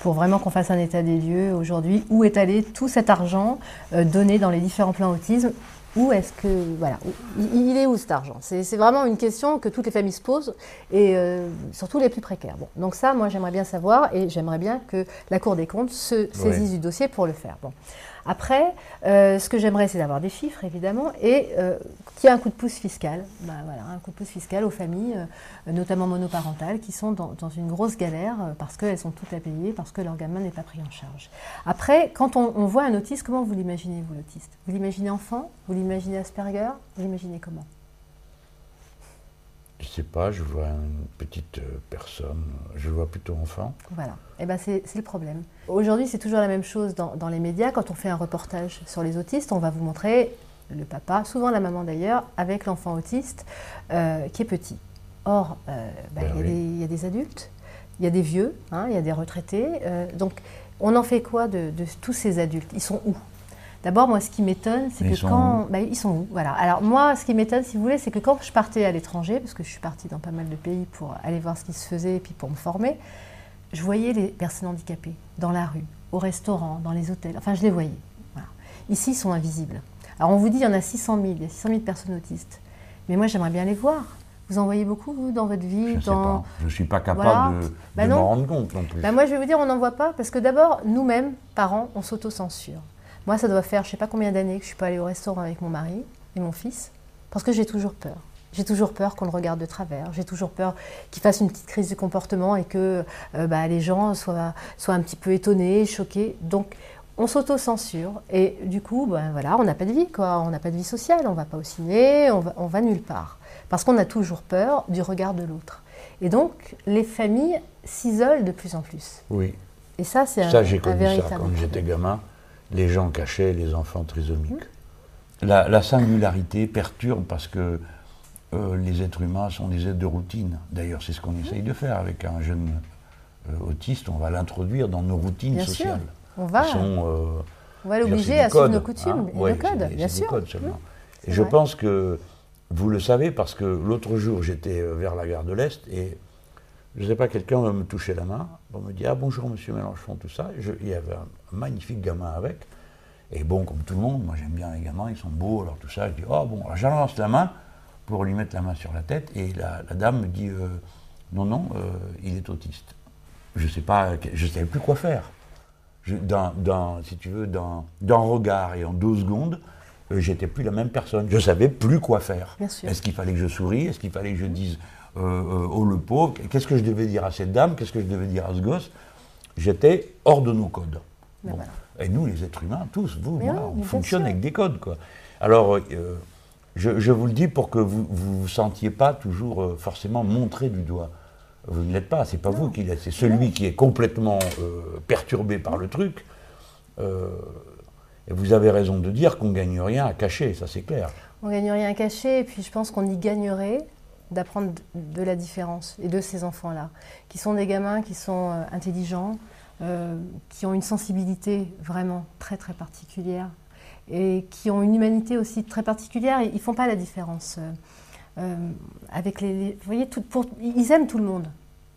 Pour vraiment qu'on fasse un état des lieux aujourd'hui. Où est allé tout cet argent euh, donné dans les différents plans autisme? Où est-ce que... Voilà. Il, est où cet argent? C'est c'est vraiment une question que toutes les familles se posent, et euh, surtout les plus précaires. Bon, donc ça, moi, j'aimerais bien savoir, et j'aimerais bien que la Cour des comptes se saisisse Ouais. du dossier pour le faire. Bon. Après, euh, ce que j'aimerais, c'est d'avoir des chiffres, évidemment, et euh, qu'il y ait un coup de pouce fiscal. Bah, voilà, un coup de pouce fiscal aux familles, euh, notamment monoparentales, qui sont dans, une grosse galère parce qu'elles sont toutes à payer, parce que leur gamin n'est pas pris en charge. Après, quand on, on voit un autiste, comment vous l'imaginez, vous, l'autiste? Vous l'imaginez enfant? Vous l'imaginez Asperger? Vous l'imaginez comment? Je sais pas, je vois une petite euh, personne, je vois plutôt enfant. Voilà, et ben c'est le problème. Aujourd'hui, c'est toujours la même chose dans, dans les médias. Quand on fait un reportage sur les autistes, on va vous montrer le papa, souvent la maman d'ailleurs, avec l'enfant autiste euh, qui est petit. Or, euh, bah, Ben il, y a oui. des, il y a des adultes, il y a des vieux, hein, il y a des retraités. euh, donc, on en fait quoi de, de tous ces adultes? Ils sont où? D'abord, moi, ce qui m'étonne, c'est que sont quand. où bah, ils sont où? Voilà. Alors, moi, ce qui m'étonne, si vous voulez, c'est que quand je partais à l'étranger, parce que je suis partie dans pas mal de pays pour aller voir ce qui se faisait et puis pour me former, je voyais les personnes handicapées dans la rue, au restaurant, dans les hôtels. Enfin, je les voyais. Voilà. Ici, ils sont invisibles. Alors, on vous dit, il y en a 600 000, il y a 600 000 personnes autistes. Mais moi, j'aimerais bien les voir. Vous en voyez beaucoup, vous, dans votre vie Je ne sais dans... pas. Je ne suis pas capable Voilà. de, Bah de m'en rendre compte non plus. Bah, moi, je vais vous dire, on n'en voit pas parce que d'abord, nous-mêmes, parents, on s'auto-censure. Moi, ça doit faire je ne sais pas combien d'années que je ne suis pas allée au restaurant avec mon mari et mon fils parce que j'ai toujours peur. J'ai toujours peur qu'on le regarde de travers. J'ai toujours peur qu'il fasse une petite crise de comportement et que euh, bah, les gens soient, soient un petit peu étonnés, choqués. Donc, on s'auto-censure et du coup, ben, voilà, on n'a pas de vie, quoi. On n'a pas de vie sociale. On ne va pas au ciné, on va, on va nulle part parce qu'on a toujours peur du regard de l'autre. Et donc, les familles s'isolent de plus en plus. Oui. Et ça, c'est un, Ça, j'ai connu ça quand j'étais gamin. Les gens cachaient les enfants trisomiques. La, la singularité perturbe parce que euh, les êtres humains sont des êtres de routine. D'ailleurs, c'est ce qu'on essaye de faire avec un jeune euh, autiste. On va l'introduire dans nos routines Bien sûr. sociales. On va- sont, euh, on va l'obliger à suivre nos coutumes et Ouais, nos codes, des- bien sûr. codes seulement. Mmh. Et C'est je vrai. pense que vous le savez parce que l'autre jour, j'étais vers la gare de l'Est et je ne sais pas, quelqu'un va me toucher la main pour me dire Ah bonjour monsieur Mélenchon, tout ça. Je- il y avait un magnifique gamin avec. Et bon, comme tout le monde, moi j'aime bien les gamins, ils sont beaux, alors tout ça. Je dis Oh bon, alors j'avance la main pour lui mettre la main sur la tête et la, la dame me dit euh, Non, non, euh, il est autiste. Je ne sais pas, je savais plus quoi faire. Je- si tu veux, d'un, regard et en deux secondes, euh, j'étais plus la même personne. Je savais plus quoi faire. Est-ce qu'il fallait que je sourie? Est-ce qu'il fallait que je dise oh le pauvre Qu'est-ce que je devais dire à cette dame Qu'est-ce que je devais dire à ce gosse? J'étais hors de nos codes. Ben Bon. voilà. Et nous, les êtres humains, tous, vous, moi, on fonctionne avec des codes. Quoi. Alors, euh, je, je vous le dis pour que vous ne vous sentiez pas toujours euh, forcément montré du doigt. Vous ne l'êtes pas, c'est pas vous qui l'êtes, c'est celui qui est complètement euh, perturbé par le truc. Euh, et vous avez raison de dire qu'on gagne rien à cacher, ça c'est clair. On gagne rien à cacher, et puis je pense qu'on y gagnerait d'apprendre de, la différence et de ces enfants-là, qui sont des gamins qui sont euh, intelligents, euh, qui ont une sensibilité vraiment très très particulière et qui ont une humanité aussi très particulière. Ils font pas la différence euh, avec les, Vous voyez, tout, pour, ils aiment tout le monde.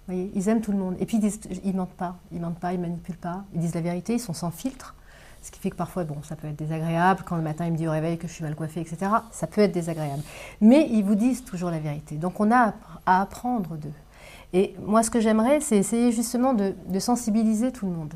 Ils aiment tout le monde. Et puis ils, disent, ils mentent pas, ils mentent pas, ils manipulent pas, ils disent la vérité, ils sont sans filtre. Ce qui fait que parfois, bon, ça peut être désagréable. Quand le matin, il me dit au réveil que je suis mal coiffée, etc., ça peut être désagréable. Mais ils vous disent toujours la vérité. Donc, on a à apprendre d'eux. Et moi, ce que j'aimerais, c'est essayer justement de, de sensibiliser tout le monde.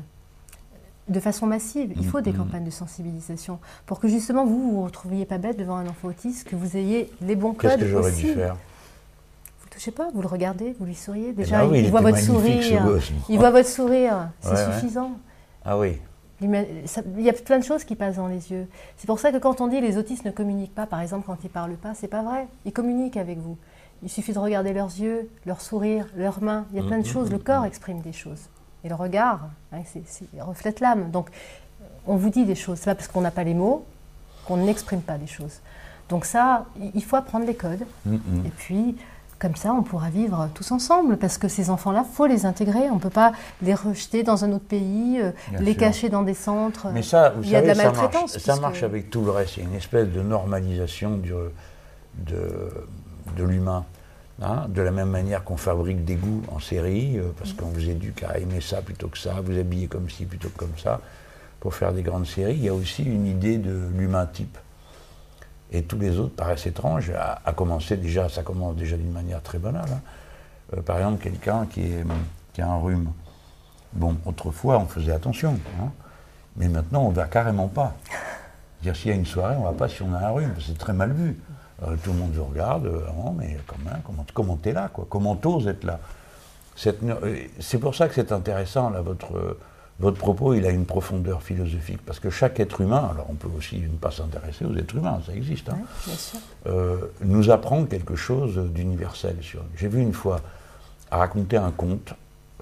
De façon massive. Il faut des Mhm. campagnes de sensibilisation pour que justement vous vous vous retrouviez pas bête devant un enfant autiste, que vous ayez les bons codes Qu'est-ce que j'aurais dû faire? Vous le touchez pas, vous le regardez, vous lui souriez. ben Déjà, oui, il, il voit votre sourire. Il voit votre sourire. C'est Ouais, ouais. suffisant. Ah oui. Il y a plein de choses qui passent dans les yeux. C'est pour ça que quand on dit les autistes ne communiquent pas, par exemple quand ils parlent pas, c'est pas vrai. Ils communiquent avec vous. Il suffit de regarder leurs yeux, leur sourire, leurs mains. Il y a plein de Mhm, choses. Le mhm, corps exprime des choses. Et le regard, hein, reflète l'âme. Donc on vous dit des choses. C'est pas parce qu'on n'a pas les mots qu'on n'exprime pas des choses. Donc ça, il- faut apprendre les codes. Et puis, comme ça, on pourra vivre tous ensemble, parce que ces enfants-là, faut les intégrer. On ne peut pas les rejeter dans un autre pays, euh, les sûr. cacher dans des centres. Mais ça, vous Il y a de la ça marche, maltraitance. ça marche avec tout le reste. Il y a une espèce de normalisation du- de, de l'humain. hein. de la même manière qu'on fabrique des goûts en série, euh, parce qu'on vous éduque à aimer ça plutôt que ça, vous habiller comme ci plutôt que comme ça, pour faire des grandes séries, il y a aussi une idée de l'humain type. Et tous les autres paraissent étranges, à, commencer déjà, ça commence déjà d'une manière très banale. hein. Euh, par exemple, quelqu'un qui, a un rhume. Bon, autrefois, on faisait attention. hein. Mais maintenant, on ne va carrément pas. Dire s'il y a une soirée, on ne va pas si on a un rhume, c'est très mal vu. Euh, tout le monde se regarde, euh, oh, mais quand comment, comment t'es là, quoi? Comment t'oses être là? C'est pour ça que c'est intéressant, là, votre, votre propos, il a une profondeur philosophique, parce que chaque être humain, alors on peut aussi ne pas s'intéresser aux êtres humains, ça existe, hein, bien sûr. euh, nous apprend quelque chose d'universel. sur- J'ai vu une fois à raconter un conte,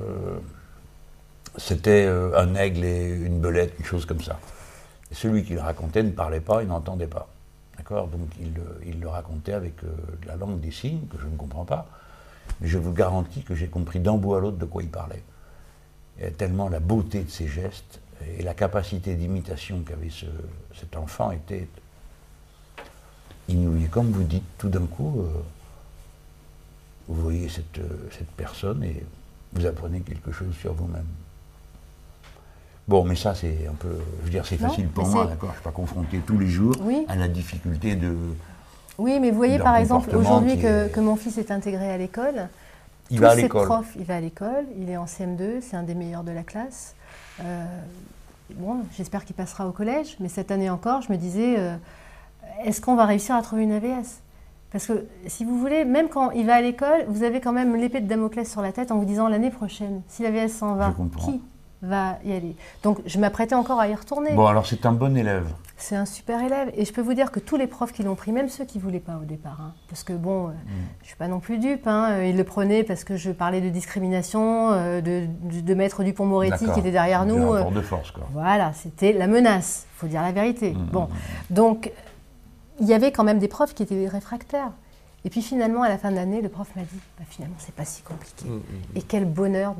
euh, c'était euh, un aigle et une belette, une chose comme ça. Et celui qui le racontait ne parlait pas, il n'entendait pas. D'accord? Donc il, le- il le racontait avec la langue des signes, que je ne comprends pas. Mais je vous garantis que j'ai compris d'un bout à l'autre de quoi il parlait. Tellement la beauté de ses gestes et la capacité d'imitation qu'avait ce- cet enfant était inouïe. Comme vous dites, tout d'un coup, euh, vous voyez cette, euh, cette personne et vous apprenez quelque chose sur vous-même. Bon, mais ça, c'est un peu. Je veux dire, c'est facile pour moi, d'accord Je ne suis pas confronté tous les jours Oui. à la difficulté de. Oui, mais vous voyez par exemple aujourd'hui qui que, est- que mon fils est intégré à l'école. Il tous va à ses l'école. profs, il va à l'école, il est en CM2, c'est un des meilleurs de la classe. Euh, bon, j'espère qu'il passera au collège, mais cette année encore, je me disais, euh, est-ce qu'on va réussir à trouver une AVS Parce que si vous voulez, même quand il va à l'école, vous avez quand même l'épée de Damoclès sur la tête en vous disant l'année prochaine, si l'AVS s'en va, qui va y aller? Donc je m'apprêtais encore à y retourner. Bon, alors c'est un bon élève. C'est un super élève. Et je peux vous dire que tous les profs qui l'ont pris, même ceux qui ne voulaient pas au départ, hein, parce que bon, euh, Mm. je ne suis pas non plus dupe, hein, euh, ils le prenaient parce que je parlais de discrimination, euh, de, de, de Maître Dupont-Moretti qui était derrière nous. rapport euh, de force, quoi. Voilà, c'était la menace, il faut dire la vérité. Mm, Bon, donc il y avait quand même des profs qui étaient réfractaires. Et puis finalement, à la fin de l'année, le prof m'a dit, bah, finalement, c'est pas si compliqué. Mm, mm, Et quel bonheur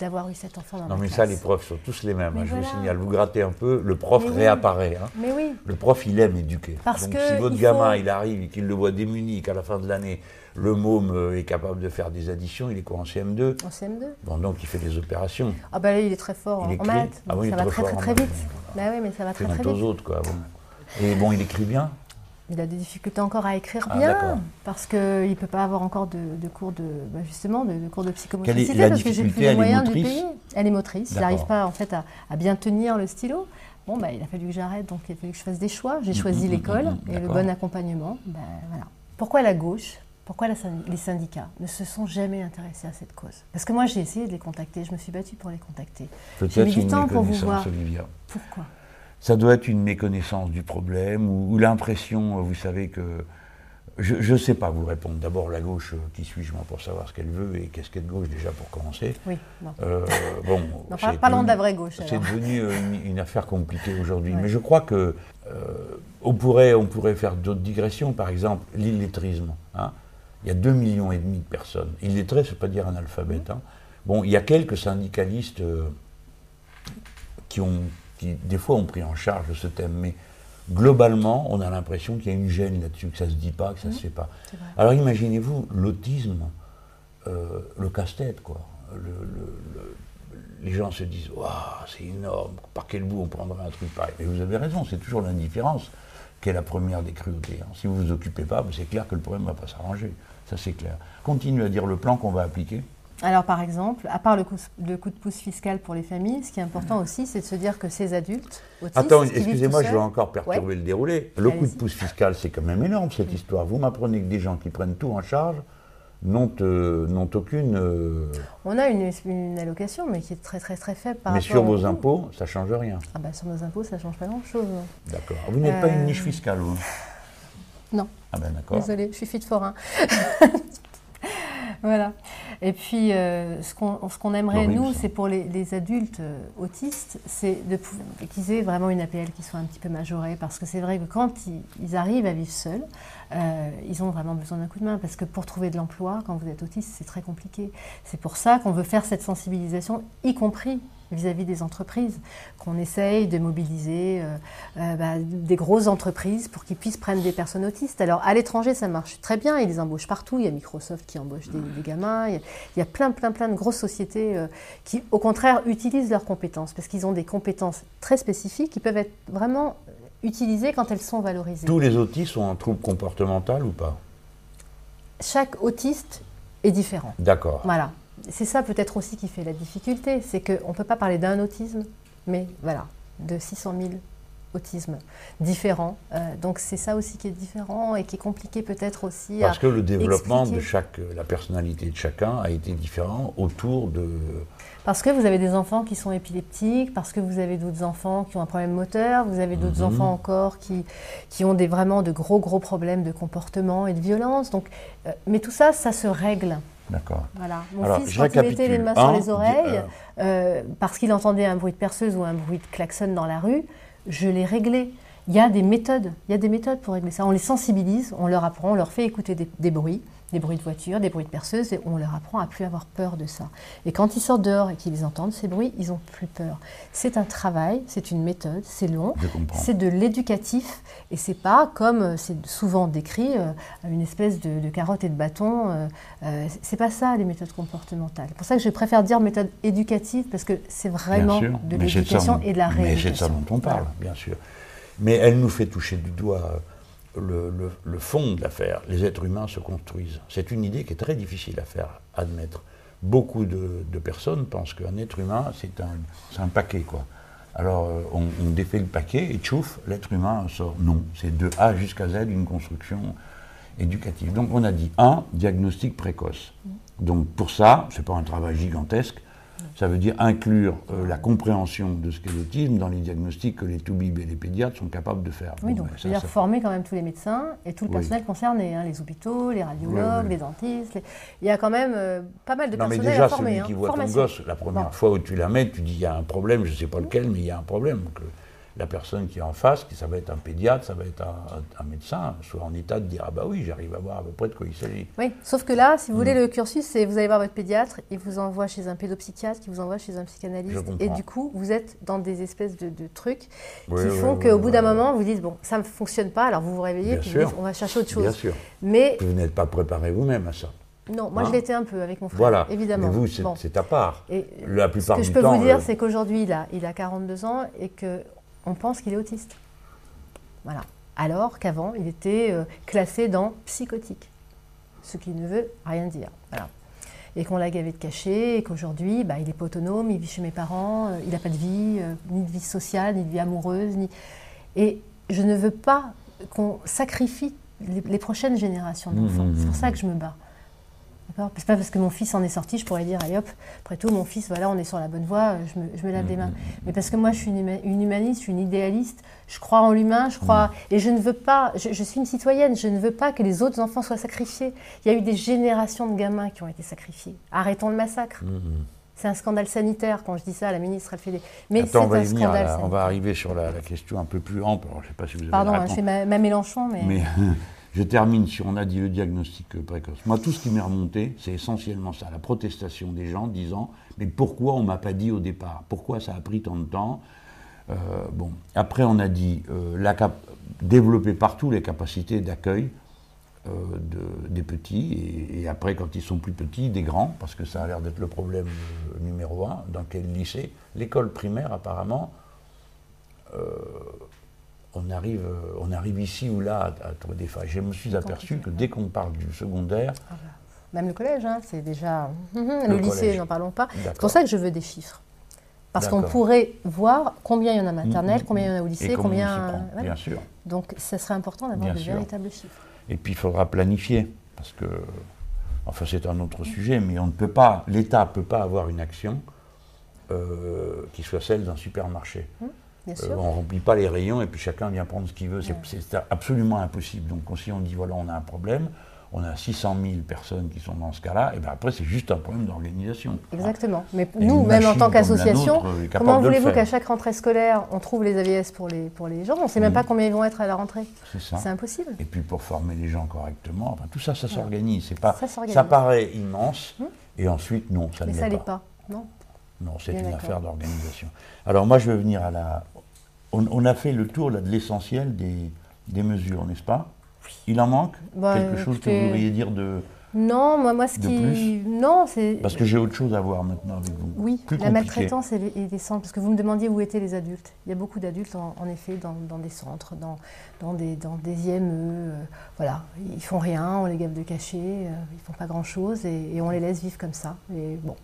d'avoir eu cet enfant dans Non, ma mais classe. ça, les profs sont tous les mêmes. Mais hein, je vous signale, vous grattez un peu, le prof Mais oui. réapparaît. hein. Mais oui. Le prof, il aime éduquer. Parce Donc, que si votre il gamin, faut- il arrive et qu'il le voit démuni, qu'à la fin de l'année, le môme euh, est capable de faire des additions, il est quoi en CM2 En CM2 Bon, donc il fait des opérations. Ah bah là, il est très fort Il en maths. Ah oui, il ça est va très très très vite. Bah oui, mais ça va très très honte aux vite. autres, quoi. bon. Et bon, il écrit bien. Il a des difficultés encore à écrire Ah, bien parce qu'il ne peut pas avoir encore de, de cours de bah, justement de, de cours de psychomotricité est parce que j'ai plus les moyens motrice payer. Elle est motrice. Il n'arrive pas en fait à, à bien tenir le stylo. Bon, bah, il a fallu que j'arrête, donc il a fallu que je fasse des choix. J'ai Mm, choisi mm, l'école mm, mm, et le bon accompagnement. Ben, voilà. Pourquoi la gauche? Pourquoi la les syndicats ne se sont jamais intéressés à cette cause? Parce que moi, j'ai essayé de les contacter. Je me suis battue pour les contacter. J'ai mis du temps pour vous voir. Olivia. Pourquoi? Ça doit être une méconnaissance du problème ou, ou l'impression, euh, vous savez, que. Je ne sais pas vous répondre. D'abord, la gauche, euh, qui suis-je moi pour savoir ce qu'elle veut et qu'est-ce qu'être gauche déjà pour commencer Oui, non. Euh, bon, Non, parlons de la vraie gauche, C'est devenu euh, une, une affaire compliquée aujourd'hui. Ouais. Mais je crois que on, pourrait, on pourrait faire d'autres digressions. Par exemple, l'illettrisme. hein. Il y a 2,5 millions et demi de personnes. Illettré, ça ne veut pas dire analphabète. hein. Bon, il y a quelques syndicalistes qui, ont, qui, des fois, ont pris en charge ce thème. Mais globalement, on a l'impression qu'il y a une gêne là-dessus, que ça ne se dit pas, que ça ne se fait pas. Alors imaginez-vous l'autisme, euh, le casse-tête, quoi. Le- le- le- les gens se disent, Waouh, c'est énorme, par quel bout on prendrait un truc pareil? Mais vous avez raison, c'est toujours l'indifférence qui est la première des cruautés. hein. Si vous ne vous occupez pas, ben, c'est clair que le problème ne va pas s'arranger. Ça, c'est clair. Continue à dire le plan qu'on va appliquer. Alors, par exemple, à part le coup, le coup de pouce fiscal pour les familles, ce qui est important aussi, c'est de se dire que ces adultes autistes. Attends, excusez-moi, je vais encore perturber Ouais. le déroulé. Le coup de pouce fiscal, c'est quand même énorme cette histoire. Vous m'apprenez que des gens qui prennent tout en charge n'ont euh, n'ont aucune. euh, On a une, une allocation, mais qui est très très très faible par mais rapport sur vos coût. impôts, ça change rien. Ah bah, sur nos impôts, ça ne change pas grand-chose. D'accord. Vous n'êtes pas Euh, une niche fiscale, vous Non. Ah ben d'accord. Désolée, je suis fille de forain. Voilà. Et puis, euh, ce qu'on aimerait, nous, c'est pour les, les adultes euh, autistes, c'est de pou- qu'ils aient vraiment une APL qui soit un petit peu majorée. Parce que c'est vrai que quand ils, ils arrivent à vivre seuls, euh, ils ont vraiment besoin d'un coup de main. Parce que pour trouver de l'emploi, quand vous êtes autiste, c'est très compliqué. C'est pour ça qu'on veut faire cette sensibilisation, y compris vis-à-vis des entreprises, qu'on essaye de mobiliser euh, euh, bah, des grosses entreprises pour qu'ils puissent prendre des personnes autistes. Alors à l'étranger, ça marche très bien, ils les embauchent partout. Il y a Microsoft qui embauche des, des gamins, il y, a, il y a plein, plein, plein de grosses sociétés euh, qui, au contraire, utilisent leurs compétences parce qu'ils ont des compétences très spécifiques qui peuvent être vraiment utilisées quand elles sont valorisées. Tous les autistes ont un trouble comportemental ou pas? Chaque autiste est différent. D'accord. Voilà. C'est ça peut-être aussi qui fait la difficulté, c'est qu'on ne peut pas parler d'un autisme, mais voilà. de 600 000 autismes différents. Euh, donc c'est ça aussi qui est différent et qui est compliqué peut-être aussi. Parce à que le développement de chaque, la personnalité de chacun a été différent autour de. Parce que vous avez des enfants qui sont épileptiques, parce que vous avez d'autres enfants qui ont un problème moteur, vous avez d'autres Mhm. enfants encore qui, qui ont des, vraiment de gros gros problèmes de comportement et de violence. Donc, euh, mais tout ça, ça se règle. D'accord. Voilà. Mon Alors, fils, je quand il mettait les mains sur Un, les oreilles, euh, euh, parce qu'il entendait un bruit de perceuse ou un bruit de klaxon dans la rue, je l'ai réglé. Il y a des méthodes, il y a des méthodes pour régler ça. On les sensibilise, on leur apprend, on leur fait écouter des, des bruits, des bruits de voiture, des bruits de perceuse, et on leur apprend à plus avoir peur de ça. Et quand ils sortent dehors et qu'ils entendent ces bruits, ils ont plus peur. C'est un travail, c'est une méthode, c'est long, c'est de l'éducatif, et c'est pas comme euh, c'est souvent décrit euh, une espèce de, de carotte et de bâton. euh, c'est pas ça les méthodes comportementales. C'est pour ça que je préfère dire méthode éducative parce que c'est vraiment de l'éducation et de la Mais c'est rééducation. ça dont on parle, bien sûr. Mais elle nous fait toucher du doigt le, le- le fond de l'affaire. Les êtres humains se construisent. C'est une idée qui est très difficile à faire admettre. Beaucoup de, de personnes pensent qu'un être humain, c'est un, un paquet, quoi. Alors, euh, on, on défait le paquet et tchouf, l'être humain sort. Non, c'est de A jusqu'à Z une construction éducative. Donc, on a dit un, diagnostic précoce. Donc, pour ça, c'est pas un travail gigantesque. Ça veut dire inclure euh, la compréhension de ce qu'est l'autisme dans les diagnostics que les toubibs et les pédiatres sont capables de faire. Oui, donc ben, je ça, veux dire ça- former quand même tous les médecins et tout le Oui. personnel concerné, hein, les hôpitaux, les radiologues, Oui, oui. les dentistes. les- Il y a quand même euh, pas mal de Non, mais personnel déjà, à former. celui hein. qui voit Formation. ton gosse, la première Bon. fois où tu la mets, tu dis il y a un problème, je ne sais pas lequel, mais il y a un problème. Que la personne qui est en face, qui ça va être un pédiatre, ça va être un, un médecin, soit en état de dire ah bah oui, j'arrive à voir à peu près de quoi il s'agit. Oui, sauf que là, si vous voulez, Mm. le cursus, c'est vous allez voir votre pédiatre, il vous envoie chez un pédopsychiatre, qui vous envoie chez un psychanalyste. Et du coup, vous êtes dans des espèces de, de trucs Oui, qui oui, font oui, qu'au bout d'un moment, vous dites, bon, ça ne fonctionne pas, alors vous vous réveillez, Bien puis sûr. vous dites, on va chercher autre chose. Bien sûr. Mais Vous n'êtes pas préparé vous-même à ça. non, moi Hein je l'étais un peu avec mon frère, Voilà. évidemment. Mais vous, c'est Bon. à part. Et La plupart Ce que du je peux temps, vous dire, euh, c'est qu'aujourd'hui, il a, il a 42 ans et qu'on pense qu'il est autiste. Voilà. Alors qu'avant, il était euh, classé dans psychotique, ce qui ne veut rien dire. Voilà. Et qu'on l'a gavé de cachet, et qu'aujourd'hui, bah, il n'est pas autonome, il vit chez mes parents, euh, il n'a pas de vie, euh, ni de vie sociale, ni de vie amoureuse. Ni... Et je ne veux pas qu'on sacrifie les, les prochaines générations d'enfants. Mmh, mmh, C'est pour ça mmh. que je me bats. D'accord C'est pas parce que mon fils en est sorti, je pourrais dire, allez hop, après tout, mon fils, voilà, on est sur la bonne voie, euh, je me, je me lave les mains. Mais parce que moi, je suis une, huma- une humaniste, je suis une idéaliste, je crois en l'humain, je crois. Et je ne veux pas, je, je suis une citoyenne, je ne veux pas que les autres enfants soient sacrifiés. Il y a eu des générations de gamins qui ont été sacrifiés. Arrêtons le massacre. C'est un scandale sanitaire, quand je dis ça, la ministre, elle fait des. Mais c'est Attends, on va un y venir. scandale là. On sanitaire. va arriver sur la, la question un peu plus ample. Alors, je sais pas si vous avez Pardon, la hein, je réponse. fais ma, ma Mélenchon, mais. Mais je termine sur, on a dit le diagnostic précoce. Moi, tout ce qui m'est remonté, c'est essentiellement ça, la protestation des gens disant, mais pourquoi on m'a pas dit au départ? Pourquoi ça a pris tant de temps? Euh, Bon, après on a dit euh, développer partout les capacités d'accueil euh, de- des petits, et, après quand ils sont plus petits, des grands, parce que ça a l'air d'être le problème numéro un. Dans quel lycée? L'école primaire, apparemment. On arrive, euh, on arrive ici ou là à, à trouver des failles. Je me suis aperçu que dès qu'on parle du secondaire, Même le collège, hein, c'est déjà. Le Le, lycée, n'en parlons pas. C'est pour ça que je veux des chiffres. Parce qu'on pourrait voir combien il y en a maternelle, Mm, mm, combien il y en a au et lycée, combien. s'y prend, voilà. bien sûr. Donc, ça serait important d'avoir de sûr. véritables chiffres. Et puis il faudra planifier, parce que, enfin c'est un autre sujet, mais on ne peut pas, l'État ne peut pas avoir une action euh, qui soit celle d'un supermarché. Hum, Euh, on ne remplit pas les rayons et puis chacun vient prendre ce qu'il veut. C'est- absolument impossible. Donc si on dit voilà, on a un problème, on a 600 000 personnes qui sont dans ce cas-là, et bien après c'est juste un problème d'organisation. Exactement. Mais Et nous, même en tant qu'association, comment voulez-vous qu'à chaque rentrée scolaire, on trouve les AVS pour les, pour les gens? On ne sait même pas combien ils vont être à la rentrée. C'est ça. C'est impossible. Et puis pour former les gens correctement, enfin, tout ça, ça s'organise. Pas, Ça paraît immense, Hum. et ensuite non, ça Mais ne ça l'est l'est pas. Non? Non, c'est une affaire d'organisation. Alors moi, je vais venir à la... On, on a fait le tour là, de l'essentiel des, des mesures, n'est-ce pas? Il en manque Bah, Quelque chose que vous voudriez dire de... Non, moi, moi ce De qui. Non, c'est. Parce que j'ai autre chose à voir maintenant avec vous. Oui, Plus la compliqué. maltraitance et les, et les centres. Parce que vous me demandiez où étaient les adultes. Il y a beaucoup d'adultes, en, en effet, dans, dans des centres, dans, dans, des, dans des IME. euh, voilà, ils font rien, on les gave de cachet, euh, ils font pas grand-chose et, et on les laisse vivre comme ça. Et bon.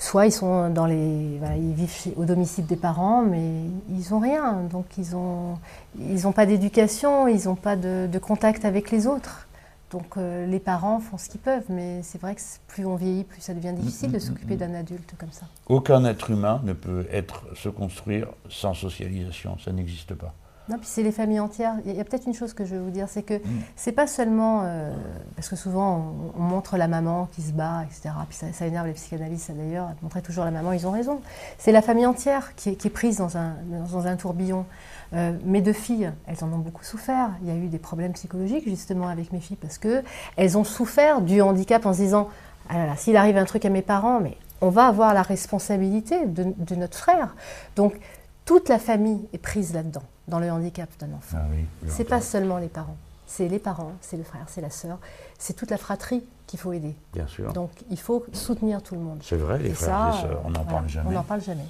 Soit ils sont dans les, voilà, ils vivent chez- au domicile des parents, mais ils ont rien, donc ils ont, ils ont pas d'éducation, ils n'ont pas de, de contact avec les autres. Donc euh, les parents font ce qu'ils peuvent, mais c'est vrai que plus on vieillit, plus ça devient difficile mm, de mm, s'occuper mm. d'un adulte comme ça. Aucun être humain ne peut être, se construire sans socialisation, ça n'existe pas. Non, puis c'est les familles entières. Il y a, peut-être une chose que je veux vous dire, c'est que c'est pas seulement euh, parce que souvent on, on montre la maman qui se bat, etc. Puis ça, ça énerve les psychanalystes ça, d'ailleurs, de montrer toujours la maman. Ils ont raison. C'est la famille entière qui est, qui est prise dans un, dans un tourbillon. Euh, mes deux filles, elles en ont beaucoup souffert. Il y a eu des problèmes psychologiques justement avec mes filles parce que elles ont souffert du handicap en se disant ah là là, s'il arrive un truc à mes parents, mais on va avoir la responsabilité de, de notre frère. Donc toute la famille est prise là-dedans, dans le handicap d'un enfant. Ah oui, c'est pas seulement les parents, c'est les parents, c'est le frère, c'est la sœur, c'est toute la fratrie qu'il faut aider. Bien sûr. Donc il faut soutenir tout le monde. C'est vrai, les Et frères et les sœurs, on n'en voilà, parle jamais. On n'en parle jamais.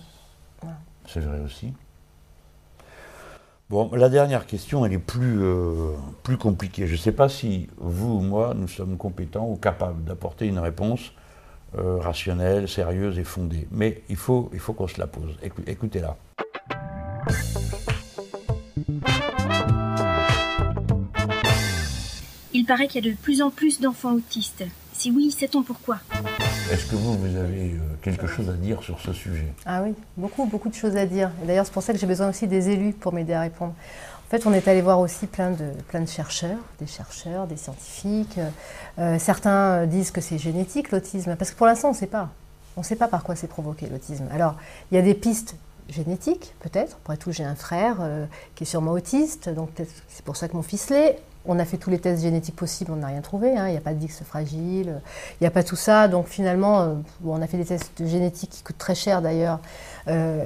Voilà. C'est vrai aussi. Bon, la dernière question, elle est plus, euh, plus compliquée. Je ne sais pas si vous ou moi, nous sommes compétents ou capables d'apporter une réponse euh, rationnelle, sérieuse et fondée. Mais il faut, il faut qu'on se la pose. Écou- Écoutez-la. Paraît qu'il y a de plus en plus d'enfants autistes. Si oui, sait-on pourquoi? Est-ce que vous, vous avez euh, quelque chose à dire sur ce sujet? Ah oui, beaucoup, beaucoup de choses à dire. Et d'ailleurs, c'est pour ça que j'ai besoin aussi des élus pour m'aider à répondre. En fait, on est allé voir aussi plein de, plein de chercheurs, des chercheurs, des scientifiques. Euh, certains disent que c'est génétique, l'autisme, parce que pour l'instant, on ne sait pas. On ne sait pas par quoi c'est provoqué, l'autisme. Alors, il y a des pistes génétiques, peut-être. Après tout, j'ai un frère euh, qui est sûrement autiste, donc peut-être c'est pour ça que mon fils l'est. On a fait tous les tests génétiques possibles, on n'a rien trouvé. hein. Il n'y a pas de X fragile, il n'y a pas tout ça. Donc finalement, euh, on a fait des tests génétiques qui coûtent très cher d'ailleurs, euh,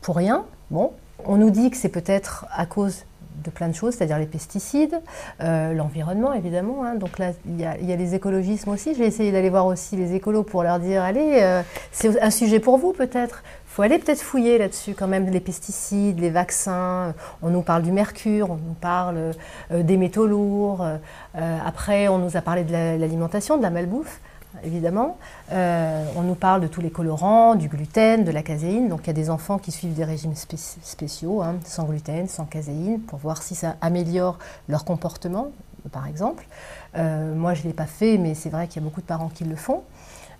pour rien. Bon, on nous dit que c'est peut-être à cause de plein de choses, c'est-à-dire les pesticides, euh, l'environnement évidemment. hein. Donc là, il y, a, les écologismes aussi. J'ai essayé d'aller voir aussi les écolos pour leur dire, allez, c'est un sujet pour vous peut-être. Faut aller peut-être fouiller là-dessus quand même, les pesticides, les vaccins. On nous parle du mercure, on nous parle euh, des métaux lourds. Euh, après, on nous a parlé de la- l'alimentation, de la malbouffe évidemment. Euh, on nous parle de tous les colorants, du gluten, de la caséine. Donc il y a des enfants qui suivent des régimes spéci- spéciaux, hein, sans gluten, sans caséine, pour voir si ça améliore leur comportement, par exemple. Euh, moi, je ne l'ai pas fait, mais c'est vrai qu'il y a beaucoup de parents qui le font.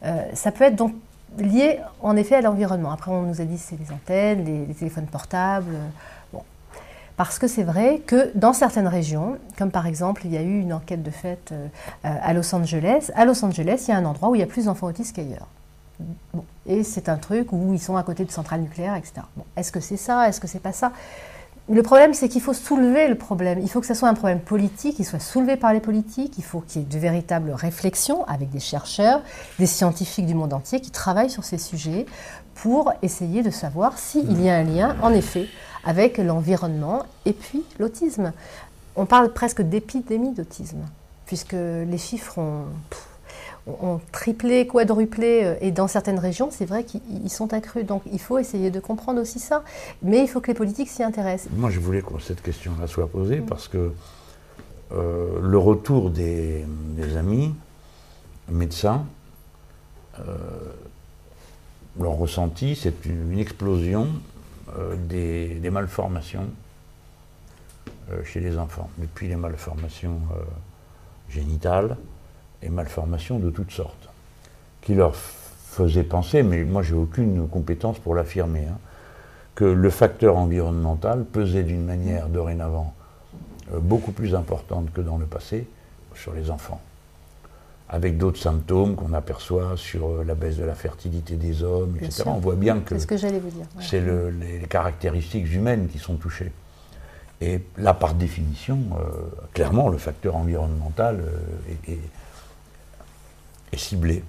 Euh, ça peut être donc lié en effet à l'environnement. Après, on nous a dit c'est les antennes, les, téléphones portables. euh. Parce que c'est vrai que dans certaines régions, comme par exemple, il y a eu une enquête de fait euh, à Los Angeles. À Los Angeles, il y a un endroit où il y a plus d'enfants autistes qu'ailleurs. Et c'est un truc où ils sont à côté de centrales nucléaires, etc. Est-ce que c'est ça? Est-ce que c'est pas ça? Le problème, c'est qu'il faut soulever le problème. Il faut que ce soit un problème politique, qu'il soit soulevé par les politiques. Il faut qu'il y ait de véritables réflexions avec des chercheurs, des scientifiques du monde entier qui travaillent sur ces sujets pour essayer de savoir s'il y a un lien, en effet, avec l'environnement et puis l'autisme. On parle presque d'épidémie d'autisme, puisque les chiffres ont, ont triplé, quadruplé, euh, et dans certaines régions, c'est vrai qu'ils ils sont accrus. Donc il faut essayer de comprendre aussi ça, mais il faut que les politiques s'y intéressent. Moi, je voulais que cette question-là soit posée parce que euh, le retour des, des amis médecins, euh, leur ressenti, c'est une, une explosion euh, des, des malformations chez les enfants, depuis les malformations génitales et malformations de toutes sortes, qui leur faisaient penser, mais moi j'ai aucune compétence pour l'affirmer, hein, que le facteur environnemental pesait d'une manière dorénavant euh, beaucoup plus importante que dans le passé sur les enfants, avec d'autres symptômes qu'on aperçoit sur euh, la baisse de la fertilité des hommes, Bien etc. sûr. On voit bien que C'est ce que j'allais vous dire. ouais. c'est le- les, les caractéristiques humaines qui sont touchées. Et là, par définition, euh, clairement, le facteur environnemental euh, est, est- est ciblé.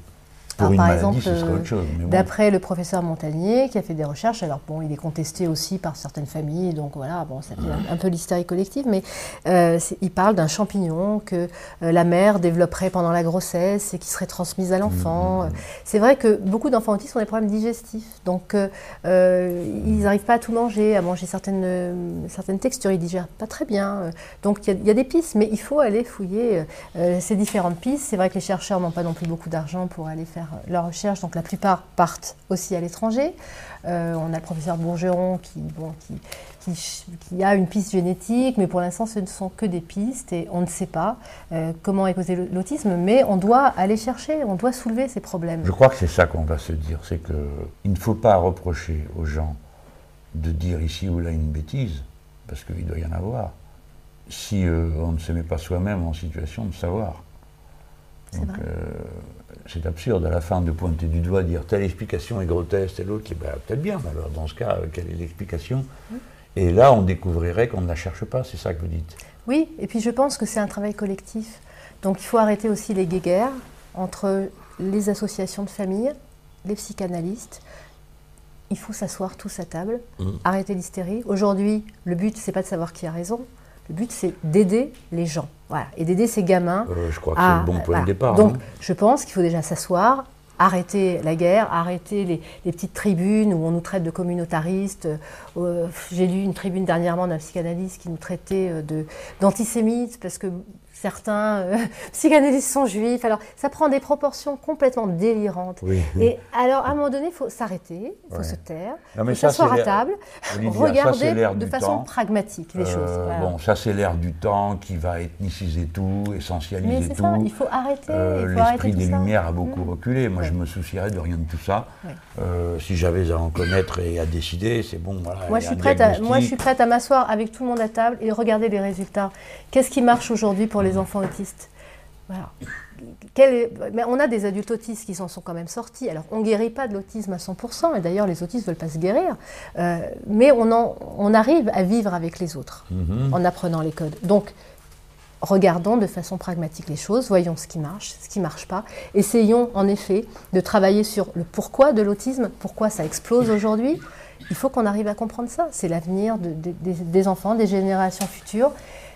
Pour Alors, une par maladie, exemple, ce serait euh, autre chose. mais bon. D'après le professeur Montagnier, qui a fait des recherches, alors bon, il est contesté aussi par certaines familles, donc voilà, bon, ça fait un, un peu l'hystérie collective, mais euh, il parle d'un champignon que euh, la mère développerait pendant la grossesse et qui serait transmise à l'enfant. Mmh, C'est vrai que beaucoup d'enfants autistes ont des problèmes digestifs, donc euh, ils n'arrivent pas à tout manger, à manger certaines, certaines textures, ils digèrent pas très bien. donc il y, a- il y a des pistes, mais il faut aller fouiller ces différentes pistes. C'est vrai que les chercheurs n'ont pas non plus beaucoup d'argent pour aller faire leurs recherches, donc la plupart partent aussi à l'étranger. Euh, on a le professeur Bourgeron qui, bon, qui, qui, a une piste génétique, mais pour l'instant ce ne sont que des pistes et on ne sait pas euh, comment est causé l'autisme, mais on doit aller chercher, on doit soulever ces problèmes. Je crois que c'est ça qu'on va se dire, c'est qu'il ne faut pas reprocher aux gens de dire ici ou là une bêtise, parce qu'il doit y en avoir, si euh, on ne se met pas soi-même en situation de savoir. C'est absurde à la fin de pointer du doigt, dire telle explication est grotesque, l'autre qui bah, peut-être bien, mais alors dans ce cas, quelle est l'explication? Et là, on découvrirait qu'on ne la cherche pas, c'est ça que vous dites? Oui, et puis je pense que c'est un travail collectif. Donc il faut arrêter aussi les guéguerres entre les associations de famille, les psychanalystes. Il faut s'asseoir tous à table, mmh. arrêter l'hystérie. Aujourd'hui, le but, c'est pas de savoir qui a raison, le but, c'est d'aider les gens. Voilà. Et d'aider ces gamins. Euh, je crois que c'est le bon point de départ. Donc, je pense qu'il faut déjà s'asseoir, arrêter la guerre, arrêter les, petites tribunes où on nous traite de communautaristes. Euh, j'ai lu une tribune dernièrement d'un psychanalyste qui nous traitait euh, d'antisémites parce que certains euh, psychanalystes sont juifs. Alors, ça prend des proportions complètement délirantes. Et alors, à un moment donné, il faut s'arrêter, il faut se taire, il faut s'asseoir à table, regarder de façon pragmatique les choses. Bon, ça, c'est l'air du temps qui va ethniciser tout, essentialiser Mais tout. Ça, il faut arrêter. L'esprit des Lumières a beaucoup mm. reculé. Moi, je me soucierais de rien de tout ça. Euh, si j'avais à en connaître et à décider, c'est bon. Voilà, moi, je suis prête à, moi, je suis prête à m'asseoir avec tout le monde à table et regarder les résultats. Qu'est-ce qui marche aujourd'hui pour les enfants autistes voilà. Mais on a des adultes autistes qui s'en sont quand même sortis. Alors, on ne guérit pas de l'autisme à 100%, et d'ailleurs, les autistes ne veulent pas se guérir. Euh, mais on, on, arrive à vivre avec les autres mm-hmm. en apprenant les codes. Donc, regardons de façon pragmatique les choses, voyons ce qui marche, ce qui ne marche pas. Essayons en effet de travailler sur le pourquoi de l'autisme, pourquoi ça explose aujourd'hui. Il faut qu'on arrive à comprendre ça. C'est l'avenir des enfants, des générations futures.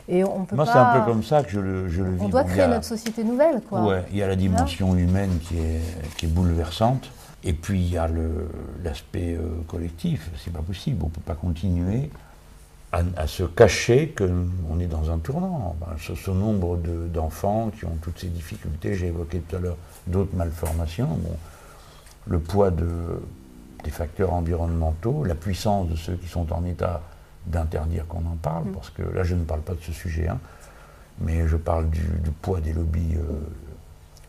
Et on peut Moi, c'est un peu comme ça que je le, je le vis. On doit créer notre société nouvelle, quoi. Ouais, il y a la dimension humaine qui est, qui est bouleversante. Et puis, il y a l'aspect euh, collectif. C'est pas possible. On ne peut pas continuer à, se cacher qu'on est dans un tournant. ce, nombre d'enfants qui ont toutes ces difficultés, j'ai évoqué tout à l'heure d'autres malformations. Bon, le poids de, des facteurs environnementaux, la puissance de ceux qui sont en état d'interdire qu'on en parle, mm. parce que là je ne parle pas de ce sujet, hein, mais je parle du, poids des lobbies euh,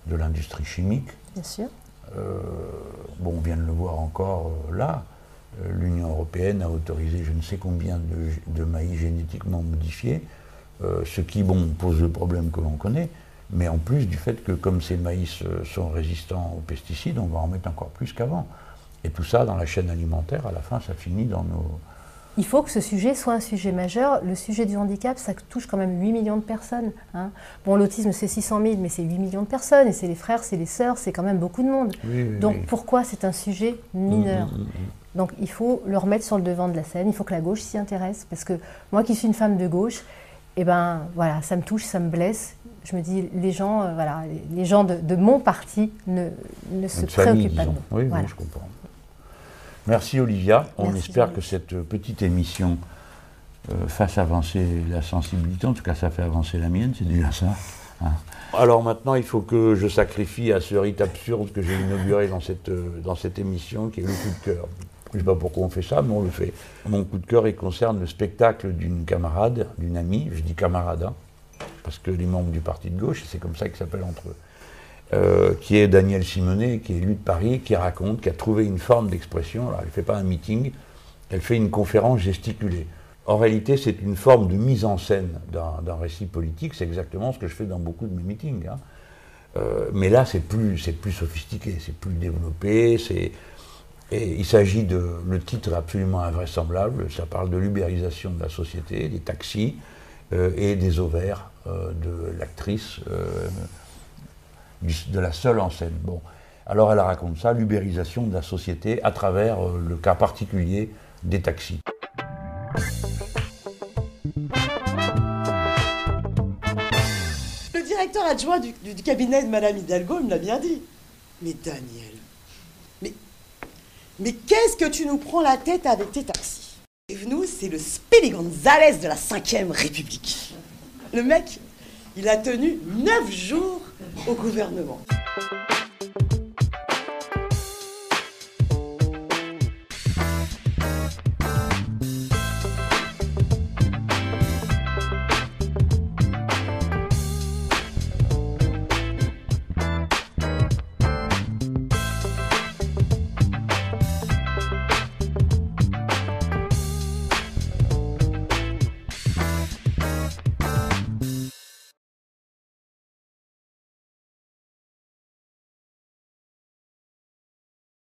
de l'industrie chimique. Bien sûr. Euh, bon, on vient de le voir encore euh, là. L'Union européenne a autorisé je ne sais combien de, maïs génétiquement modifiés, ce qui, bon, pose le problème que l'on connaît, mais en plus du fait que comme ces maïs sont résistants aux pesticides, on va en mettre encore plus qu'avant. Et tout ça, dans la chaîne alimentaire, à la fin, ça finit dans nos, il faut que ce sujet soit un sujet majeur. Le sujet du handicap, ça touche quand même 8 millions de personnes. Hein. Bon, l'autisme, c'est 600 000, mais c'est 8 millions de personnes, et c'est les frères, c'est les sœurs, c'est quand même beaucoup de monde. Donc pourquoi c'est un sujet mineur? Mm, mm, mm, Donc il faut le remettre sur le devant de la scène, il faut que la gauche s'y intéresse, parce que moi qui suis une femme de gauche, eh ben voilà, ça me touche, ça me blesse. Je me dis, les gens, euh, voilà, les gens de, mon parti ne, ne se préoccupent pas de nous. Oui, oui, je comprends. Merci Olivia. On espère que cette petite émission euh, fasse avancer la sensibilité. En tout cas, ça fait avancer la mienne, c'est déjà ça. Hein. Alors maintenant, il faut que je sacrifie à ce rite absurde que j'ai inauguré dans cette, euh, dans cette émission, qui est le coup de cœur. Je ne sais pas pourquoi on fait ça, mais on le fait. Mon coup de cœur, il concerne le spectacle d'une camarade, d'une amie, je dis camarade, hein, parce que les membres du parti de gauche, c'est comme ça qu'ils s'appellent entre eux. Euh, qui est Daniel Simonet, qui est élu de Paris, qui raconte, qui a trouvé une forme d'expression. Alors, elle ne fait pas un meeting, elle fait une conférence gesticulée. En réalité, c'est une forme de mise en scène d'un récit politique. C'est exactement ce que je fais dans beaucoup de mes meetings. Hein. Euh, mais là, c'est plus, plus sophistiqué, c'est plus développé. Et il s'agit de. Le titre est absolument invraisemblable. Ça parle de l'ubérisation de la société, des taxis euh, et des ovaires de l'actrice de la seule en scène. Bon. Alors elle raconte ça, l'ubérisation de la société à travers euh, le cas particulier des taxis. Le directeur adjoint du, cabinet de Madame Hidalgo me l'a bien dit. Mais Daniel, mais, mais qu'est-ce que tu nous prends la tête avec tes taxis? Nous, c'est le Spéli Gonzalez de la 5ème République. Le mec, il a tenu neuf jours au gouvernement.